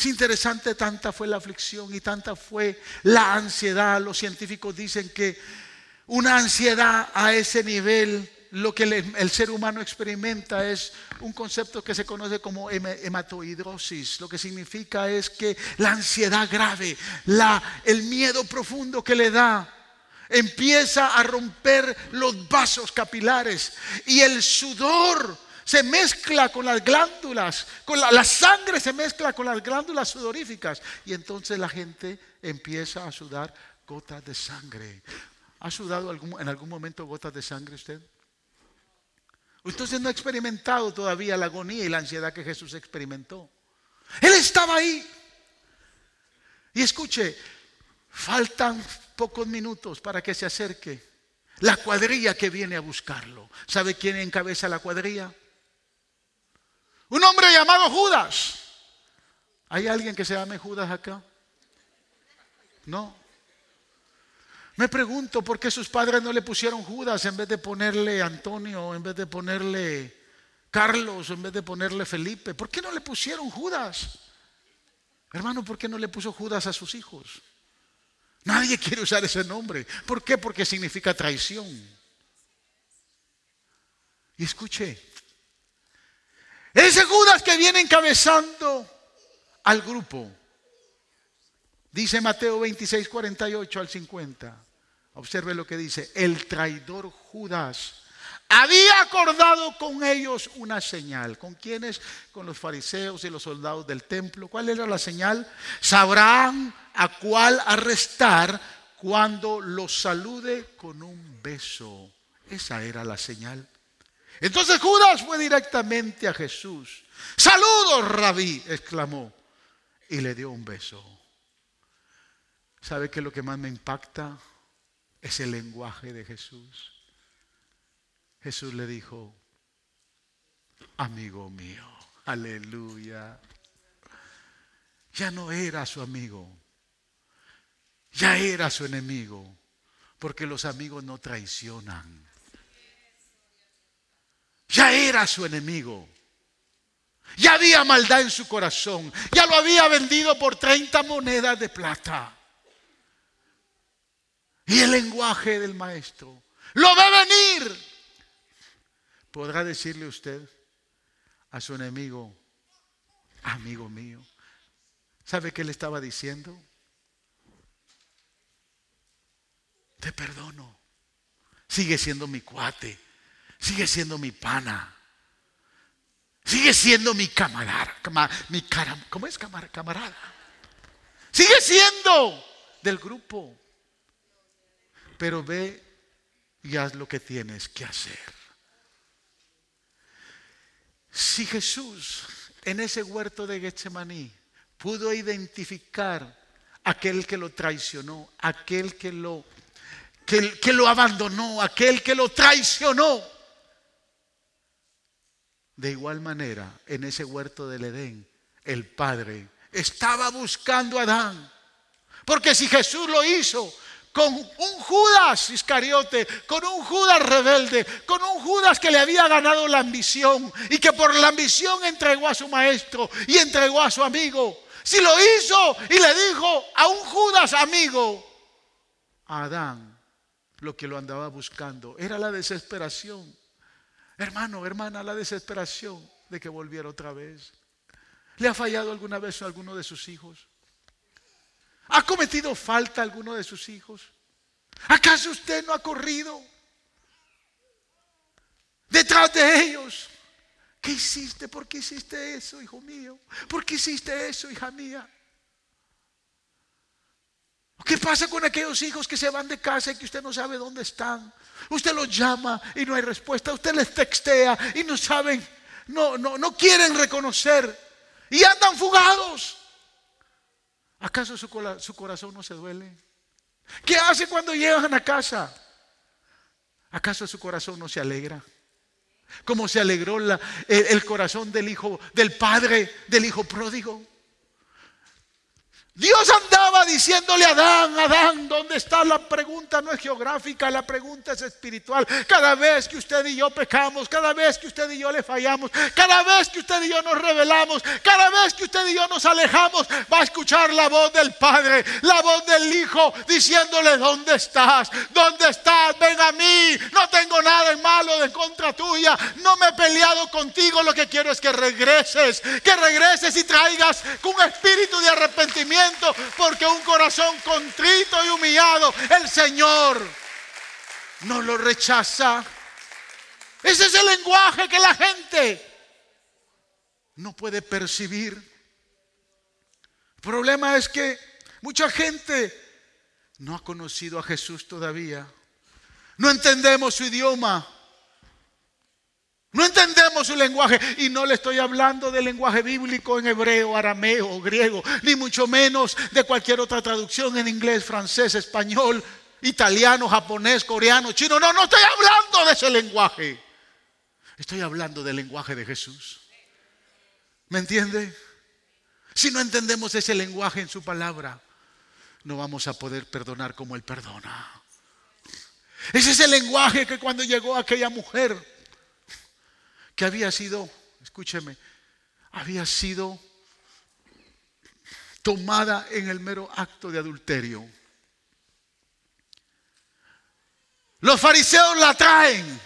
Es interesante, tanta fue la aflicción y tanta fue la ansiedad. Los científicos dicen que una ansiedad a ese nivel, lo que el, ser humano experimenta es un concepto que se conoce como hematoidrosis. Lo que significa es que la ansiedad grave, el miedo profundo que le da, empieza a romper los vasos capilares y el sudor se mezcla con las glándulas, con la, sangre se mezcla con las glándulas sudoríficas y entonces la gente empieza a sudar gotas de sangre. ¿Ha sudado en algún momento gotas de sangre usted? Usted no ha experimentado todavía la agonía y la ansiedad que Jesús experimentó. Él estaba ahí. Y escuche, faltan pocos minutos para que se acerque la cuadrilla que viene a buscarlo. ¿Sabe quién encabeza la cuadrilla? Un hombre llamado Judas. ¿Hay alguien que se llame Judas acá? No. Me pregunto por qué sus padres no le pusieron Judas en vez de ponerle Antonio, en vez de ponerle Carlos, en vez de ponerle Felipe. ¿Por qué no le pusieron Judas? Hermano, ¿por qué no le puso Judas a sus hijos? Nadie quiere usar ese nombre. ¿Por qué? Porque significa traición. Y escuche, ese Judas que viene encabezando al grupo. Dice Mateo 26, 48 al 50. Observe lo que dice. El traidor Judas había acordado con ellos una señal. ¿Con quiénes? Con los fariseos y los soldados del templo. ¿Cuál era la señal? Sabrán a cuál arrestar cuando los salude con un beso. Esa era la señal. Entonces Judas fue directamente a Jesús. Saludos, rabí, exclamó. Y le dio un beso. ¿Sabe qué es lo que más me impacta? Es el lenguaje de Jesús. Jesús le dijo, amigo mío, aleluya. Ya no era su amigo, ya era su enemigo, porque los amigos no traicionan. Ya era su enemigo. Ya había maldad en su corazón. Ya lo había vendido por 30 monedas de plata. Y el lenguaje del maestro. Lo ve venir. ¿Podrá decirle usted a su enemigo, amigo mío? ¿Sabe qué le estaba diciendo? Te perdono. Sigue siendo mi cuate sigue siendo mi pana. Sigue siendo mi camarada. Mi ¿Cómo es camarada? Sigue siendo del grupo. Pero ve y haz lo que tienes que hacer. Si Jesús en ese huerto de Getsemaní pudo identificar aquel que lo traicionó, aquel que lo, que lo abandonó, aquel que lo traicionó, De igual manera, en ese huerto del Edén, el Padre estaba buscando a Adán. Porque si Jesús lo hizo con un Judas Iscariote, con un Judas rebelde, con un Judas que le había ganado la ambición y que por la ambición entregó a su maestro y entregó a su amigo. Si lo hizo y le dijo a un Judas amigo, Adán, lo que lo andaba buscando era la desesperación. Hermano, hermana, la desesperación de que volviera otra vez. ¿Le ha fallado alguna vez a alguno de sus hijos? ¿Ha cometido falta alguno de sus hijos? ¿Acaso usted no ha corrido detrás de ellos? ¿Qué hiciste? ¿Por qué hiciste eso, hijo mío? ¿Por qué hiciste eso, hija mía? ¿Qué pasa con aquellos hijos que se van de casa y que usted no sabe dónde están? Usted los llama y no hay respuesta. Usted les textea y no saben, no, no, no quieren reconocer y andan fugados. ¿Acaso su, corazón no se duele? ¿Qué hace cuando llegan a casa? ¿Acaso su corazón no se alegra? Como se alegró el corazón del hijo, del padre, del hijo pródigo. Dios andaba diciéndole a Adán, Adán, ¿dónde está la pregunta? No es geográfica, la pregunta es espiritual. Cada vez que usted y yo pecamos, cada vez que usted y yo le fallamos, cada vez que usted y yo nos revelamos, cada vez que usted y yo nos alejamos, va a escuchar la voz del Padre, la voz del Hijo, diciéndole, ¿dónde estás? ¿Dónde estás? Ven a mí. No tengo nada en malo de contra tuya. No me he peleado contigo. Lo que quiero es que regreses, que regreses y traigas con un espíritu de arrepentimiento porque un corazón contrito y humillado, el Señor no lo rechaza. Ese es el lenguaje que la gente no puede percibir. El problema es que mucha gente no ha conocido a Jesús todavía. No entendemos su idioma. No entendemos su lenguaje y no le estoy hablando del lenguaje bíblico en hebreo, arameo griego, ni mucho menos de cualquier otra traducción en inglés, francés, español, italiano, japonés, coreano, chino. No, no estoy hablando de ese lenguaje. Estoy hablando del lenguaje de Jesús. ¿Me entiende? Si no entendemos ese lenguaje en su palabra, no vamos a poder perdonar como Él perdona. Ese es el lenguaje que cuando llegó aquella mujer, que había sido, escúcheme, había sido tomada en el mero acto de adulterio. Los fariseos la traen.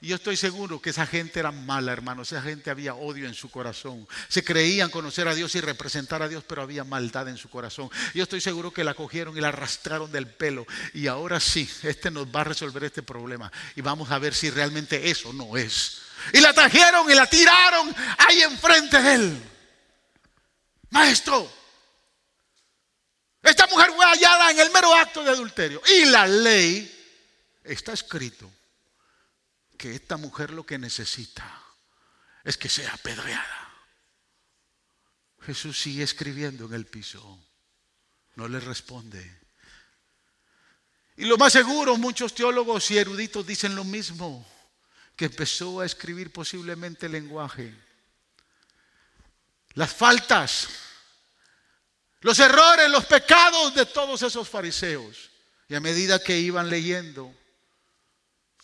Y yo estoy seguro que esa gente era mala, hermano. Esa gente había odio en su corazón. Se creían conocer a Dios y representar a Dios, pero había maldad en su corazón. Yo estoy seguro que la cogieron y la arrastraron del pelo. Y ahora sí, este nos va a resolver este problema. Y vamos a ver si realmente eso no es y la trajeron y la tiraron ahí enfrente de él. Maestro, esta mujer fue hallada en el mero acto de adulterio. Y la ley está escrito que esta mujer lo que necesita es que sea apedreada. Jesús sigue escribiendo en el piso. No le responde. Y lo más seguro, muchos teólogos y eruditos dicen lo mismo que empezó a escribir posiblemente el lenguaje. Las faltas, los errores, los pecados de todos esos fariseos. Y a medida que iban leyendo,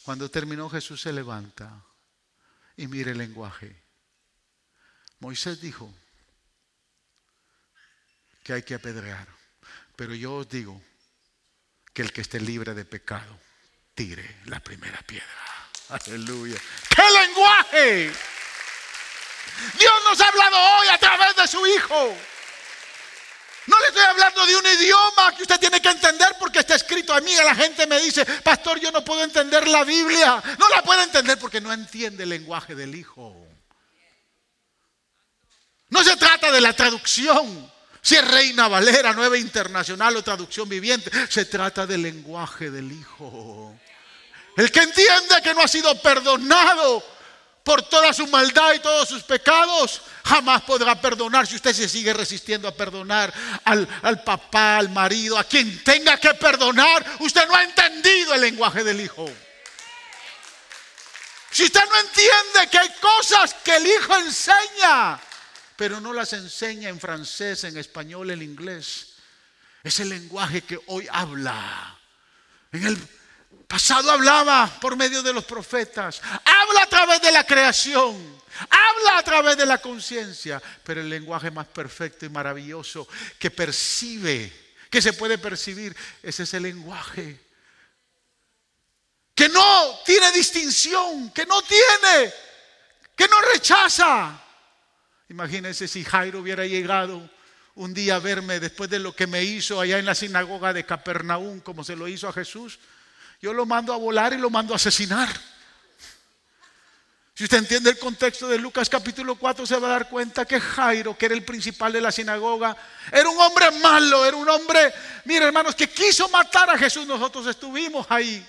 cuando terminó Jesús se levanta y mire el lenguaje. Moisés dijo que hay que apedrear, pero yo os digo que el que esté libre de pecado tire la primera piedra. Aleluya. ¡Qué lenguaje! Dios nos ha hablado hoy a través de su Hijo. No le estoy hablando de un idioma que usted tiene que entender porque está escrito a mí. La gente me dice, pastor, yo no puedo entender la Biblia. No la puedo entender porque no entiende el lenguaje del Hijo. No se trata de la traducción. Si es Reina Valera, Nueva Internacional o traducción viviente. Se trata del lenguaje del Hijo. El que entiende que no ha sido perdonado por toda su maldad y todos sus pecados, jamás podrá perdonar si usted se sigue resistiendo a perdonar al, al, papá, al marido, a quien tenga que perdonar. Usted no ha entendido el lenguaje del Hijo. Si usted no entiende que hay cosas que el Hijo enseña, pero no las enseña en francés, en español, en inglés, es el lenguaje que hoy habla. En el pasado hablaba por medio de los profetas, habla a través de la creación, habla a través de la conciencia, pero el lenguaje más perfecto y maravilloso que percibe, que se puede percibir, es ese lenguaje que no tiene distinción, que no tiene, que no rechaza. Imagínense si Jairo hubiera llegado un día a verme después de lo que me hizo allá en la sinagoga de Capernaum, como se lo hizo a Jesús. Yo lo mando a volar y lo mando a asesinar. Si usted entiende el contexto de Lucas capítulo 4, se va a dar cuenta que Jairo, que era el principal de la sinagoga, era un hombre malo, era un hombre, mire hermanos, que quiso matar a Jesús. Nosotros estuvimos ahí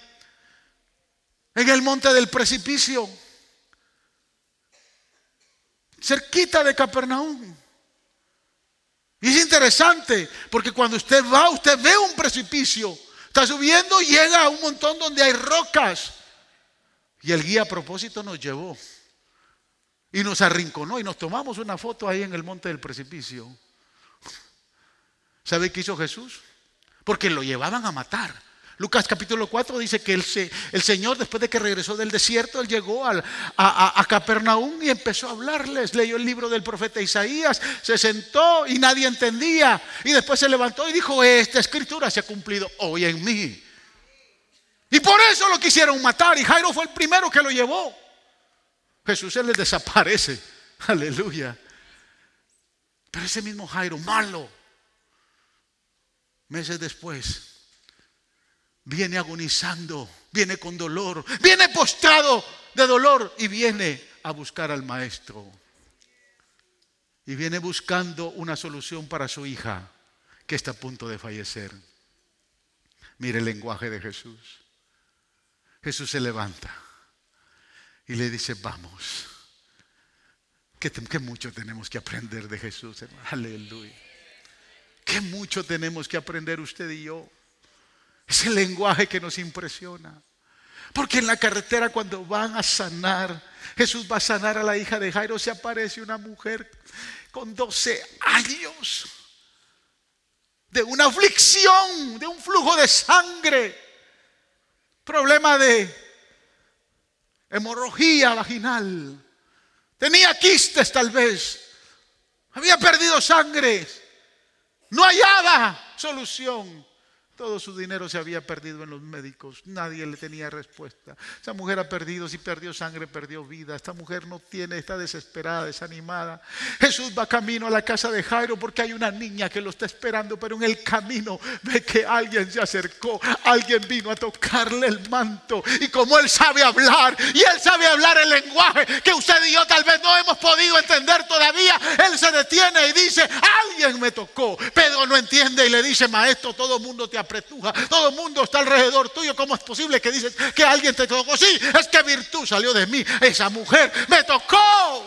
en el monte del precipicio, cerquita de Capernaum. Y es interesante, porque cuando usted va, usted ve un precipicio, está subiendo llega a un montón donde hay rocas. Y el guía a propósito nos llevó y nos arrinconó y nos tomamos una foto ahí en el monte del precipicio. ¿Sabe qué hizo Jesús? Porque lo llevaban a matar. Lucas capítulo 4 dice que el, el, Señor, después de que regresó del desierto, él llegó a, a, Capernaum y empezó a hablarles. Leyó el libro del profeta Isaías, se sentó y nadie entendía. Y después se levantó y dijo, esta escritura se ha cumplido hoy en mí. Y por eso lo quisieron matar. Y Jairo fue el primero que lo llevó. Jesús se les desaparece. Aleluya. Pero ese mismo Jairo, malo, meses después, viene agonizando, viene con dolor, viene postrado de dolor y viene a buscar al maestro. Y viene buscando una solución para su hija que está a punto de fallecer. Mire el lenguaje de Jesús. Jesús se levanta y le dice, vamos. Que, mucho tenemos que aprender de Jesús. Aleluya. Que mucho tenemos que aprender usted y yo. Es el lenguaje que nos impresiona. Porque en la carretera cuando van a sanar, Jesús va a sanar a la hija de Jairo, se aparece una mujer con 12 años de una aflicción, de un flujo de sangre, problema de hemorragía vaginal, tenía quistes tal vez, había perdido sangre, no hallaba solución. Todo su dinero se había perdido en los médicos, nadie le tenía respuesta. Esa mujer ha perdido, si perdió sangre, perdió vida. Esta mujer no tiene, está desesperada, desanimada. Jesús va camino a la casa de Jairo porque hay una niña que lo está esperando, pero en el camino ve que alguien se acercó, alguien vino a tocarle el manto. Y como él sabe hablar, y él sabe hablar el lenguaje que usted y yo tal vez no hemos podido entender todavía, él se detiene y dice, alguien me tocó. Pedro no entiende y le dice, maestro, todo mundo te ha apretuja. Todo el mundo está alrededor tuyo. ¿Cómo es posible que dices que alguien te tocó? Sí, es que virtud salió de mí. Esa mujer me tocó.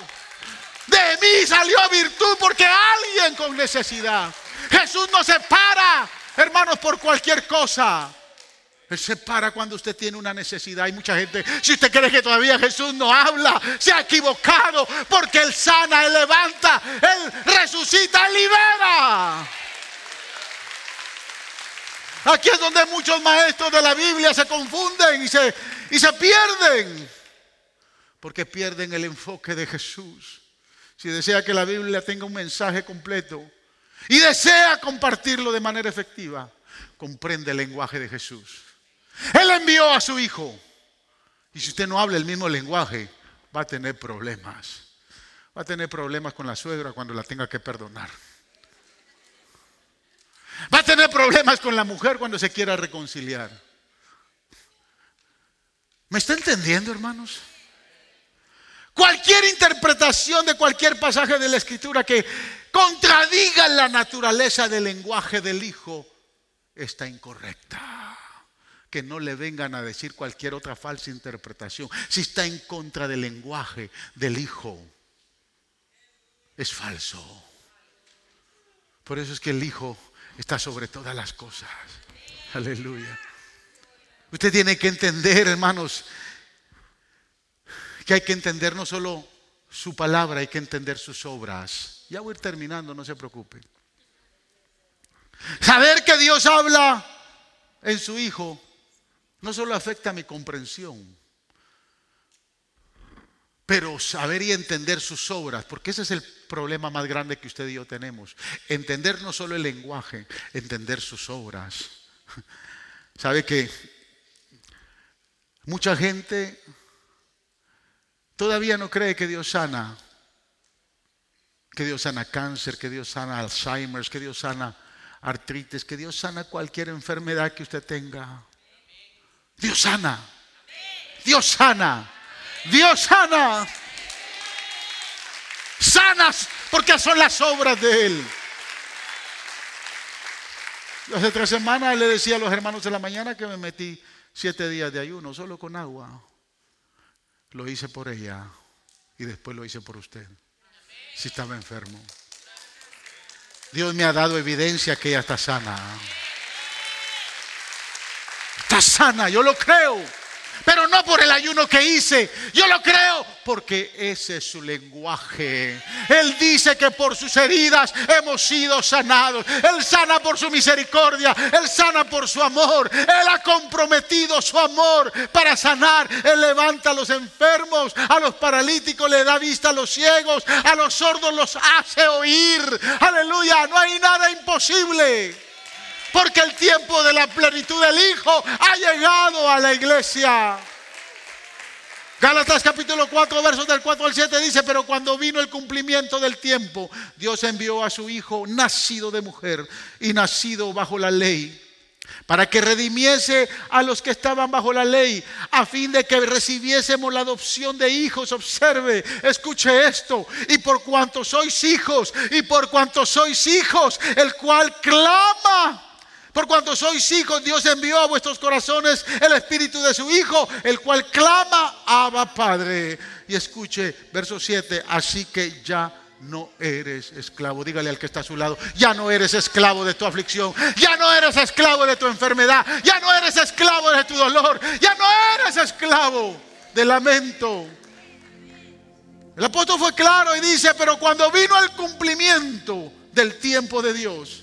De mí salió virtud porque alguien con necesidad. Jesús no se para, hermanos, por cualquier cosa. Él se para cuando usted tiene una necesidad. Hay mucha gente, si usted cree que todavía Jesús no habla, se ha equivocado porque Él sana, Él levanta, Él resucita, Él libera. Aquí es donde muchos maestros de la Biblia se confunden y se, y se pierden. Porque pierden el enfoque de Jesús. Si desea que la Biblia tenga un mensaje completo y desea compartirlo de manera efectiva, comprende el lenguaje de Jesús. Él envió a su Hijo. Y si usted no habla el mismo lenguaje, va a tener problemas. Va a tener problemas con la suegra cuando la tenga que perdonar. Va a tener problemas con la mujer cuando se quiera reconciliar. ¿Me está entendiendo, hermanos? Cualquier interpretación de cualquier pasaje de la escritura que contradiga la naturaleza del lenguaje del Hijo está incorrecta. Que no le vengan a decir cualquier otra falsa interpretación. Si está en contra del lenguaje del Hijo, es falso. Por eso es que el Hijo está sobre todas las cosas. Aleluya. Usted tiene que entender, hermanos, que hay que entender no solo su palabra, hay que entender sus obras. Ya voy a ir terminando, no se preocupe. Saber que Dios habla en su Hijo no solo afecta a mi comprensión, pero saber y entender sus obras, porque ese es el problema más grande que usted y yo tenemos. Entender no solo el lenguaje, entender sus obras. Sabe que mucha gente todavía no cree que Dios sana, que Dios sana cáncer, que Dios sana Alzheimer, que Dios sana artritis, que Dios sana cualquier enfermedad que usted tenga. Dios sana. Dios sana. Dios sana. Sanas porque son las obras de Él. Hace tres semanas le decía a los hermanos de la mañana que me metí siete días de ayuno solo con agua. Lo hice por ella y después lo hice por usted. Si estaba enfermo. Dios me ha dado evidencia que ella está sana. Está sana, yo lo creo pero no por el ayuno que hice. Yo lo creo porque ese es su lenguaje. Él dice que por sus heridas hemos sido sanados. Él sana por su misericordia. Él sana por su amor. Él ha comprometido su amor para sanar. Él levanta a los enfermos, a los paralíticos le da vista a los ciegos, a los sordos los hace oír. Aleluya, no hay nada imposible. Porque el tiempo de la plenitud del Hijo ha llegado a la iglesia. Gálatas capítulo 4, versos del 4 al 7 dice, pero cuando vino el cumplimiento del tiempo, Dios envió a su Hijo nacido de mujer y nacido bajo la ley, para que redimiese a los que estaban bajo la ley, a fin de que recibiésemos la adopción de hijos. Observe, escuche esto, y por cuanto sois hijos, y por cuanto sois hijos, el cual clama por cuanto sois hijos, Dios envió a vuestros corazones el espíritu de su Hijo, el cual clama, Abba Padre. Y escuche, verso 7, así que ya no eres esclavo. Dígale al que está a su lado, ya no eres esclavo de tu aflicción, ya no eres esclavo de tu enfermedad, ya no eres esclavo de tu dolor, ya no eres esclavo de lamento. El apóstol fue claro y dice, pero cuando vino el cumplimiento del tiempo de Dios,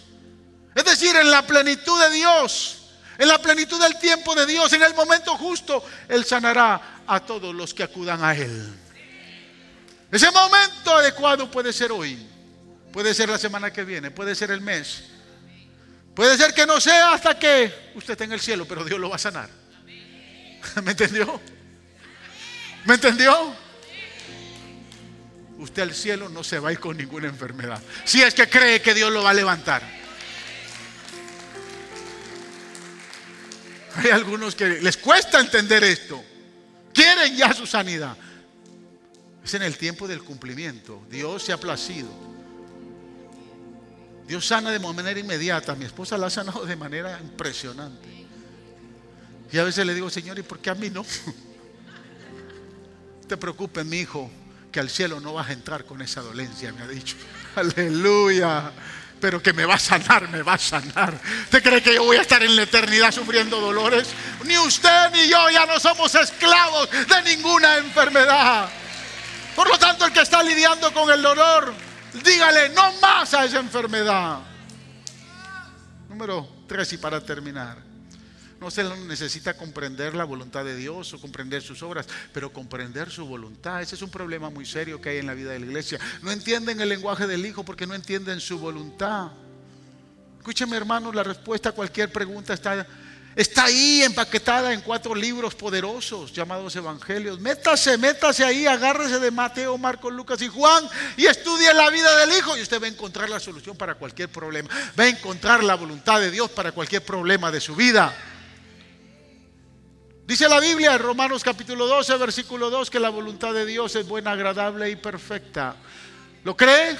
es decir, en la plenitud de Dios, en la plenitud del tiempo de Dios, en el momento justo, Él sanará a todos los que acudan a Él. Ese momento adecuado puede ser hoy, puede ser la semana que viene, puede ser el mes, puede ser que no sea hasta que usted esté en el cielo, pero Dios lo va a sanar. ¿Me entendió? ¿Me entendió? Usted al cielo no se va a ir con ninguna enfermedad. Si es que cree que Dios lo va a levantar. Hay algunos que les cuesta entender esto. Quieren ya su sanidad. Es en el tiempo del cumplimiento. Dios se ha placido. Dios sana de manera inmediata. Mi esposa la ha sanado de manera impresionante. Y a veces le digo, Señor, ¿y por qué a mí no? No te preocupes, mi hijo, que al cielo no vas a entrar con esa dolencia, me ha dicho. Aleluya pero que me va a sanar, me va a sanar. ¿Usted cree que yo voy a estar en la eternidad sufriendo dolores? Ni usted ni yo ya no somos esclavos de ninguna enfermedad. Por lo tanto, el que está lidiando con el dolor, dígale no más a esa enfermedad. Número tres y para terminar. No se necesita comprender la voluntad de Dios o comprender sus obras, pero comprender su voluntad. Ese es un problema muy serio que hay en la vida de la iglesia. No entienden el lenguaje del Hijo porque no entienden su voluntad. Escúcheme hermanos, la respuesta a cualquier pregunta está, está ahí empaquetada en cuatro libros poderosos llamados evangelios. Métase, métase ahí, agárrese de Mateo, Marcos, Lucas y Juan y estudie la vida del Hijo y usted va a encontrar la solución para cualquier problema. Va a encontrar la voluntad de Dios para cualquier problema de su vida. Dice la Biblia en Romanos capítulo 12, versículo 2, que la voluntad de Dios es buena, agradable y perfecta. ¿Lo cree?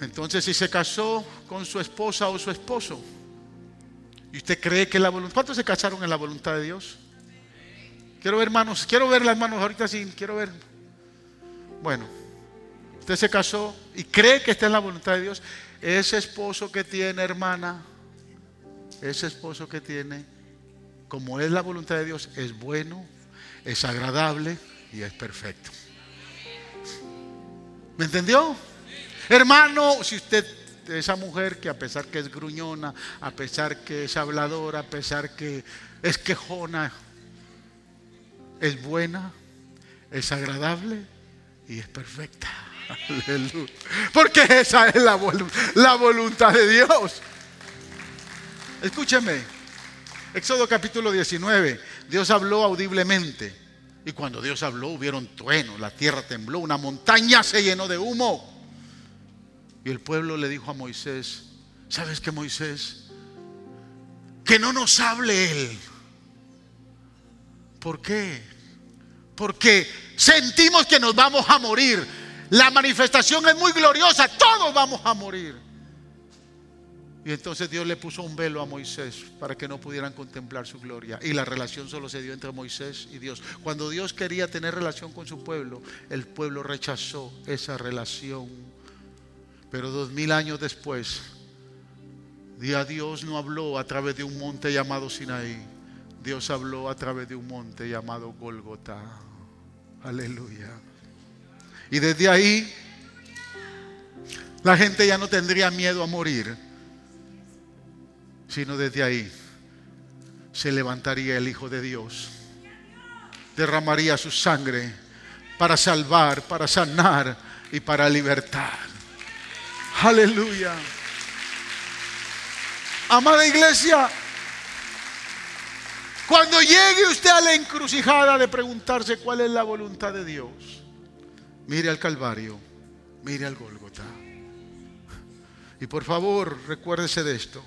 Entonces, si se casó con su esposa o su esposo, y usted cree que la voluntad... ¿Cuántos se casaron en la voluntad de Dios? Quiero ver manos, quiero ver las manos ahorita sí, quiero ver. Bueno, usted se casó y cree que está en la voluntad de Dios. Ese esposo que tiene, hermana, ese esposo que tiene como es la voluntad de Dios, es bueno, es agradable y es perfecto. ¿Me entendió? Hermano, si usted, esa mujer que a pesar que es gruñona, a pesar que es habladora, a pesar que es quejona, es buena, es agradable y es perfecta. Porque esa es la, la voluntad de Dios. Escúcheme, Éxodo capítulo 19, Dios habló audiblemente. Y cuando Dios habló hubieron truenos, la tierra tembló, una montaña se llenó de humo. Y el pueblo le dijo a Moisés, ¿sabes qué Moisés? Que no nos hable Él. ¿Por qué? Porque sentimos que nos vamos a morir. La manifestación es muy gloriosa, todos vamos a morir. Y entonces Dios le puso un velo a Moisés para que no pudieran contemplar su gloria. Y la relación solo se dio entre Moisés y Dios. Cuando Dios quería tener relación con su pueblo, el pueblo rechazó esa relación. Pero dos mil años después, Dios no habló a través de un monte llamado Sinaí. Dios habló a través de un monte llamado Golgota. Aleluya. Y desde ahí, la gente ya no tendría miedo a morir sino desde ahí se levantaría el Hijo de Dios, derramaría su sangre para salvar, para sanar y para libertar. Aleluya. Amada iglesia, cuando llegue usted a la encrucijada de preguntarse cuál es la voluntad de Dios, mire al Calvario, mire al Gólgota. Y por favor, recuérdese de esto.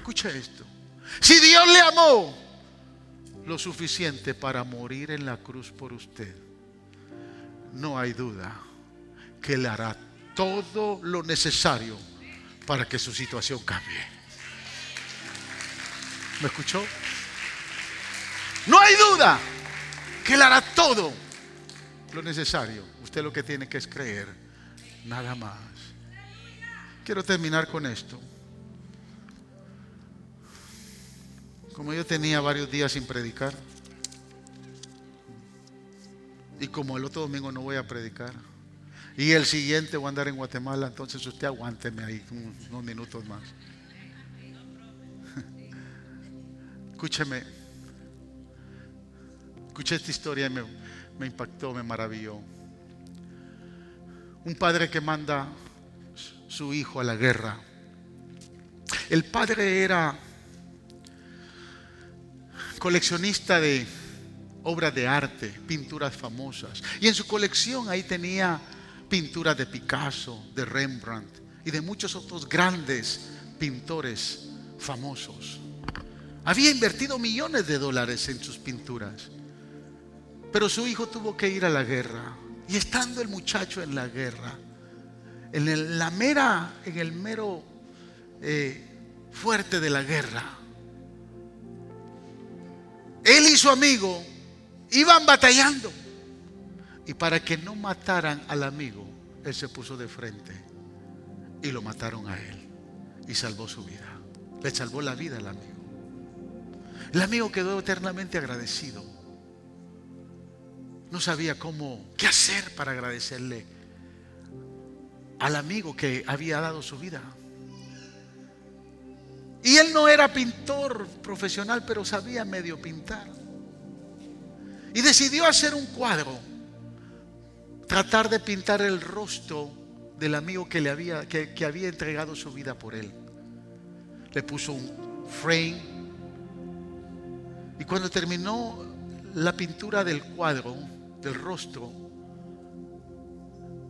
Escucha esto. Si Dios le amó lo suficiente para morir en la cruz por usted, no hay duda que le hará todo lo necesario para que su situación cambie. ¿Me escuchó? No hay duda que le hará todo lo necesario. Usted lo que tiene que es creer, nada más. Quiero terminar con esto. Como yo tenía varios días sin predicar, y como el otro domingo no voy a predicar, y el siguiente voy a andar en Guatemala, entonces usted aguánteme ahí unos minutos más. Escúcheme, escuché esta historia y me, me impactó, me maravilló. Un padre que manda su hijo a la guerra. El padre era coleccionista de obras de arte, pinturas famosas. Y en su colección ahí tenía pinturas de Picasso, de Rembrandt y de muchos otros grandes pintores famosos. Había invertido millones de dólares en sus pinturas. Pero su hijo tuvo que ir a la guerra. Y estando el muchacho en la guerra, en el, la mera, en el mero eh, fuerte de la guerra, él y su amigo iban batallando. Y para que no mataran al amigo, él se puso de frente y lo mataron a él y salvó su vida. Le salvó la vida al amigo. El amigo quedó eternamente agradecido. No sabía cómo, qué hacer para agradecerle al amigo que había dado su vida. Y él no era pintor profesional, pero sabía medio pintar. Y decidió hacer un cuadro, tratar de pintar el rostro del amigo que, le había, que, había entregado su vida por él. Le puso un frame. Y cuando terminó la pintura del cuadro, del rostro,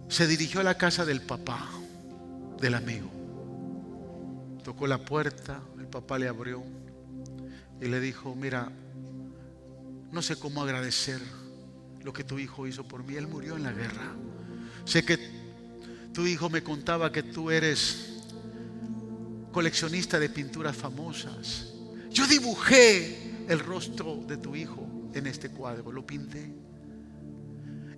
se dirigió a la casa del papá, del amigo. Tocó la puerta, el papá le abrió y le dijo, mira, no sé cómo agradecer lo que tu hijo hizo por mí. Él murió en la guerra. Sé que tu hijo me contaba que tú eres coleccionista de pinturas famosas. Yo dibujé el rostro de tu hijo en este cuadro, lo pinté.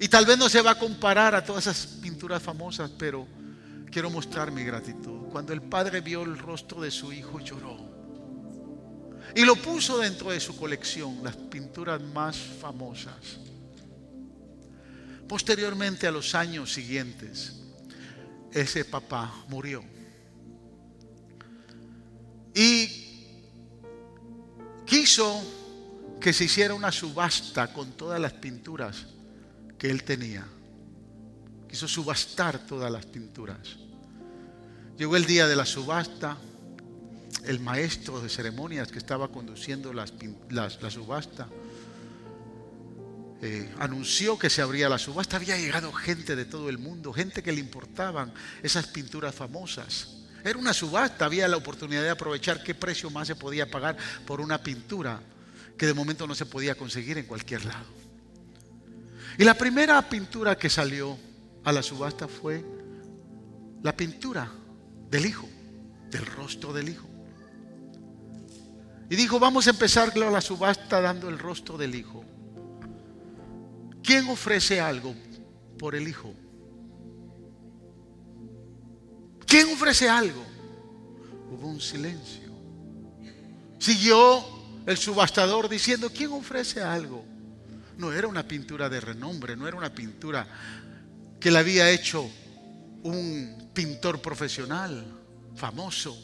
Y tal vez no se va a comparar a todas esas pinturas famosas, pero quiero mostrar mi gratitud. Cuando el padre vio el rostro de su hijo, lloró. Y lo puso dentro de su colección, las pinturas más famosas. Posteriormente, a los años siguientes, ese papá murió. Y quiso que se hiciera una subasta con todas las pinturas que él tenía. Quiso subastar todas las pinturas. Llegó el día de la subasta. El maestro de ceremonias que estaba conduciendo la subasta eh, anunció que se abría la subasta. Había llegado gente de todo el mundo, gente que le importaban esas pinturas famosas. Era una subasta, había la oportunidad de aprovechar qué precio más se podía pagar por una pintura que de momento no se podía conseguir en cualquier lado. Y la primera pintura que salió a la subasta fue la pintura del Hijo, del rostro del Hijo. Y dijo, vamos a empezar la subasta dando el rostro del Hijo. ¿Quién ofrece algo por el Hijo? ¿Quién ofrece algo? Hubo un silencio. Siguió el subastador diciendo, ¿quién ofrece algo? No era una pintura de renombre, no era una pintura que la había hecho un pintor profesional, famoso.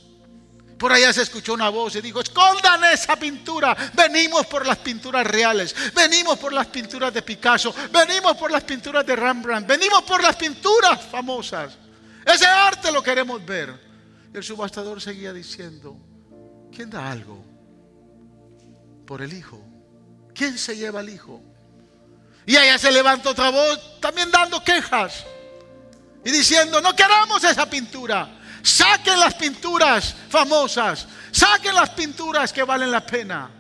Por allá se escuchó una voz y dijo, escondan esa pintura. Venimos por las pinturas reales, venimos por las pinturas de Picasso, venimos por las pinturas de Rembrandt, venimos por las pinturas famosas. Ese arte lo queremos ver. El subastador seguía diciendo, ¿quién da algo por el hijo? ¿Quién se lleva al hijo? Y allá se levantó otra voz, también dando quejas y diciendo, no queramos esa pintura. Saquen las pinturas famosas. Saquen las pinturas que valen la pena.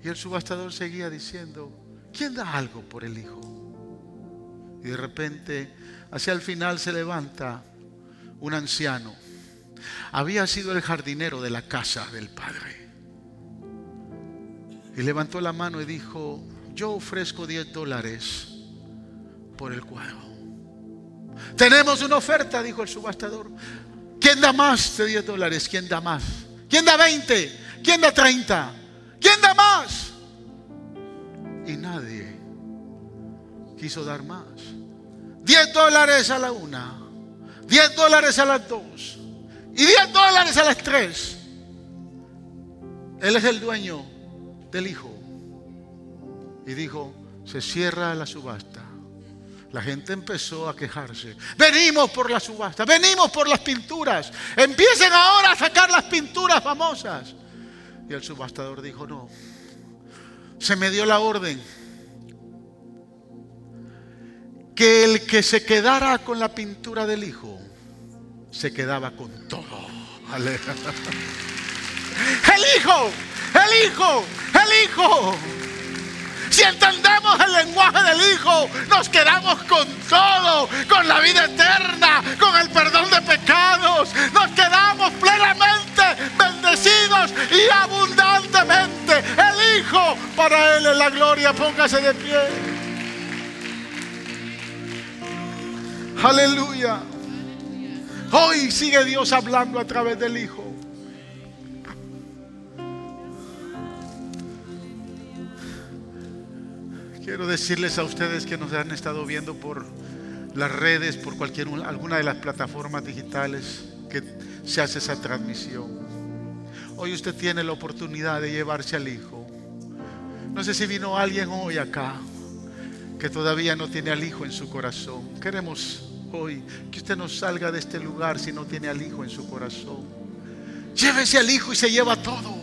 Y el subastador seguía diciendo, ¿quién da algo por el hijo? Y de repente, hacia el final se levanta un anciano. Había sido el jardinero de la casa del padre. Y levantó la mano y dijo, yo ofrezco 10 dólares por el cuadro. Tenemos una oferta, dijo el subastador. ¿Quién da más de 10 dólares? ¿Quién da más? ¿Quién da 20? ¿Quién da 30? ¿Quién da más? Y nadie quiso dar más. 10 dólares a la una, 10 dólares a las dos y 10 dólares a las tres. Él es el dueño del hijo. Y dijo, se cierra la subasta. La gente empezó a quejarse. Venimos por la subasta, venimos por las pinturas. Empiecen ahora a sacar las pinturas famosas. Y el subastador dijo, no. Se me dio la orden que el que se quedara con la pintura del hijo, se quedaba con todo. El hijo, el hijo, el hijo. Si entendemos el lenguaje del Hijo, nos quedamos con todo, con la vida eterna, con el perdón de pecados. Nos quedamos plenamente bendecidos y abundantemente. El Hijo, para Él es la gloria, póngase de pie. Aleluya. Hoy sigue Dios hablando a través del Hijo. Quiero decirles a ustedes que nos han estado viendo por las redes, por cualquier alguna de las plataformas digitales que se hace esa transmisión. Hoy usted tiene la oportunidad de llevarse al Hijo. No sé si vino alguien hoy acá que todavía no tiene al Hijo en su corazón. Queremos hoy que usted no salga de este lugar si no tiene al Hijo en su corazón. Llévese al Hijo y se lleva todo.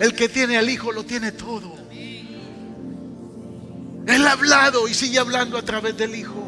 El que tiene al Hijo lo tiene todo. Él ha hablado y sigue hablando a través del Hijo.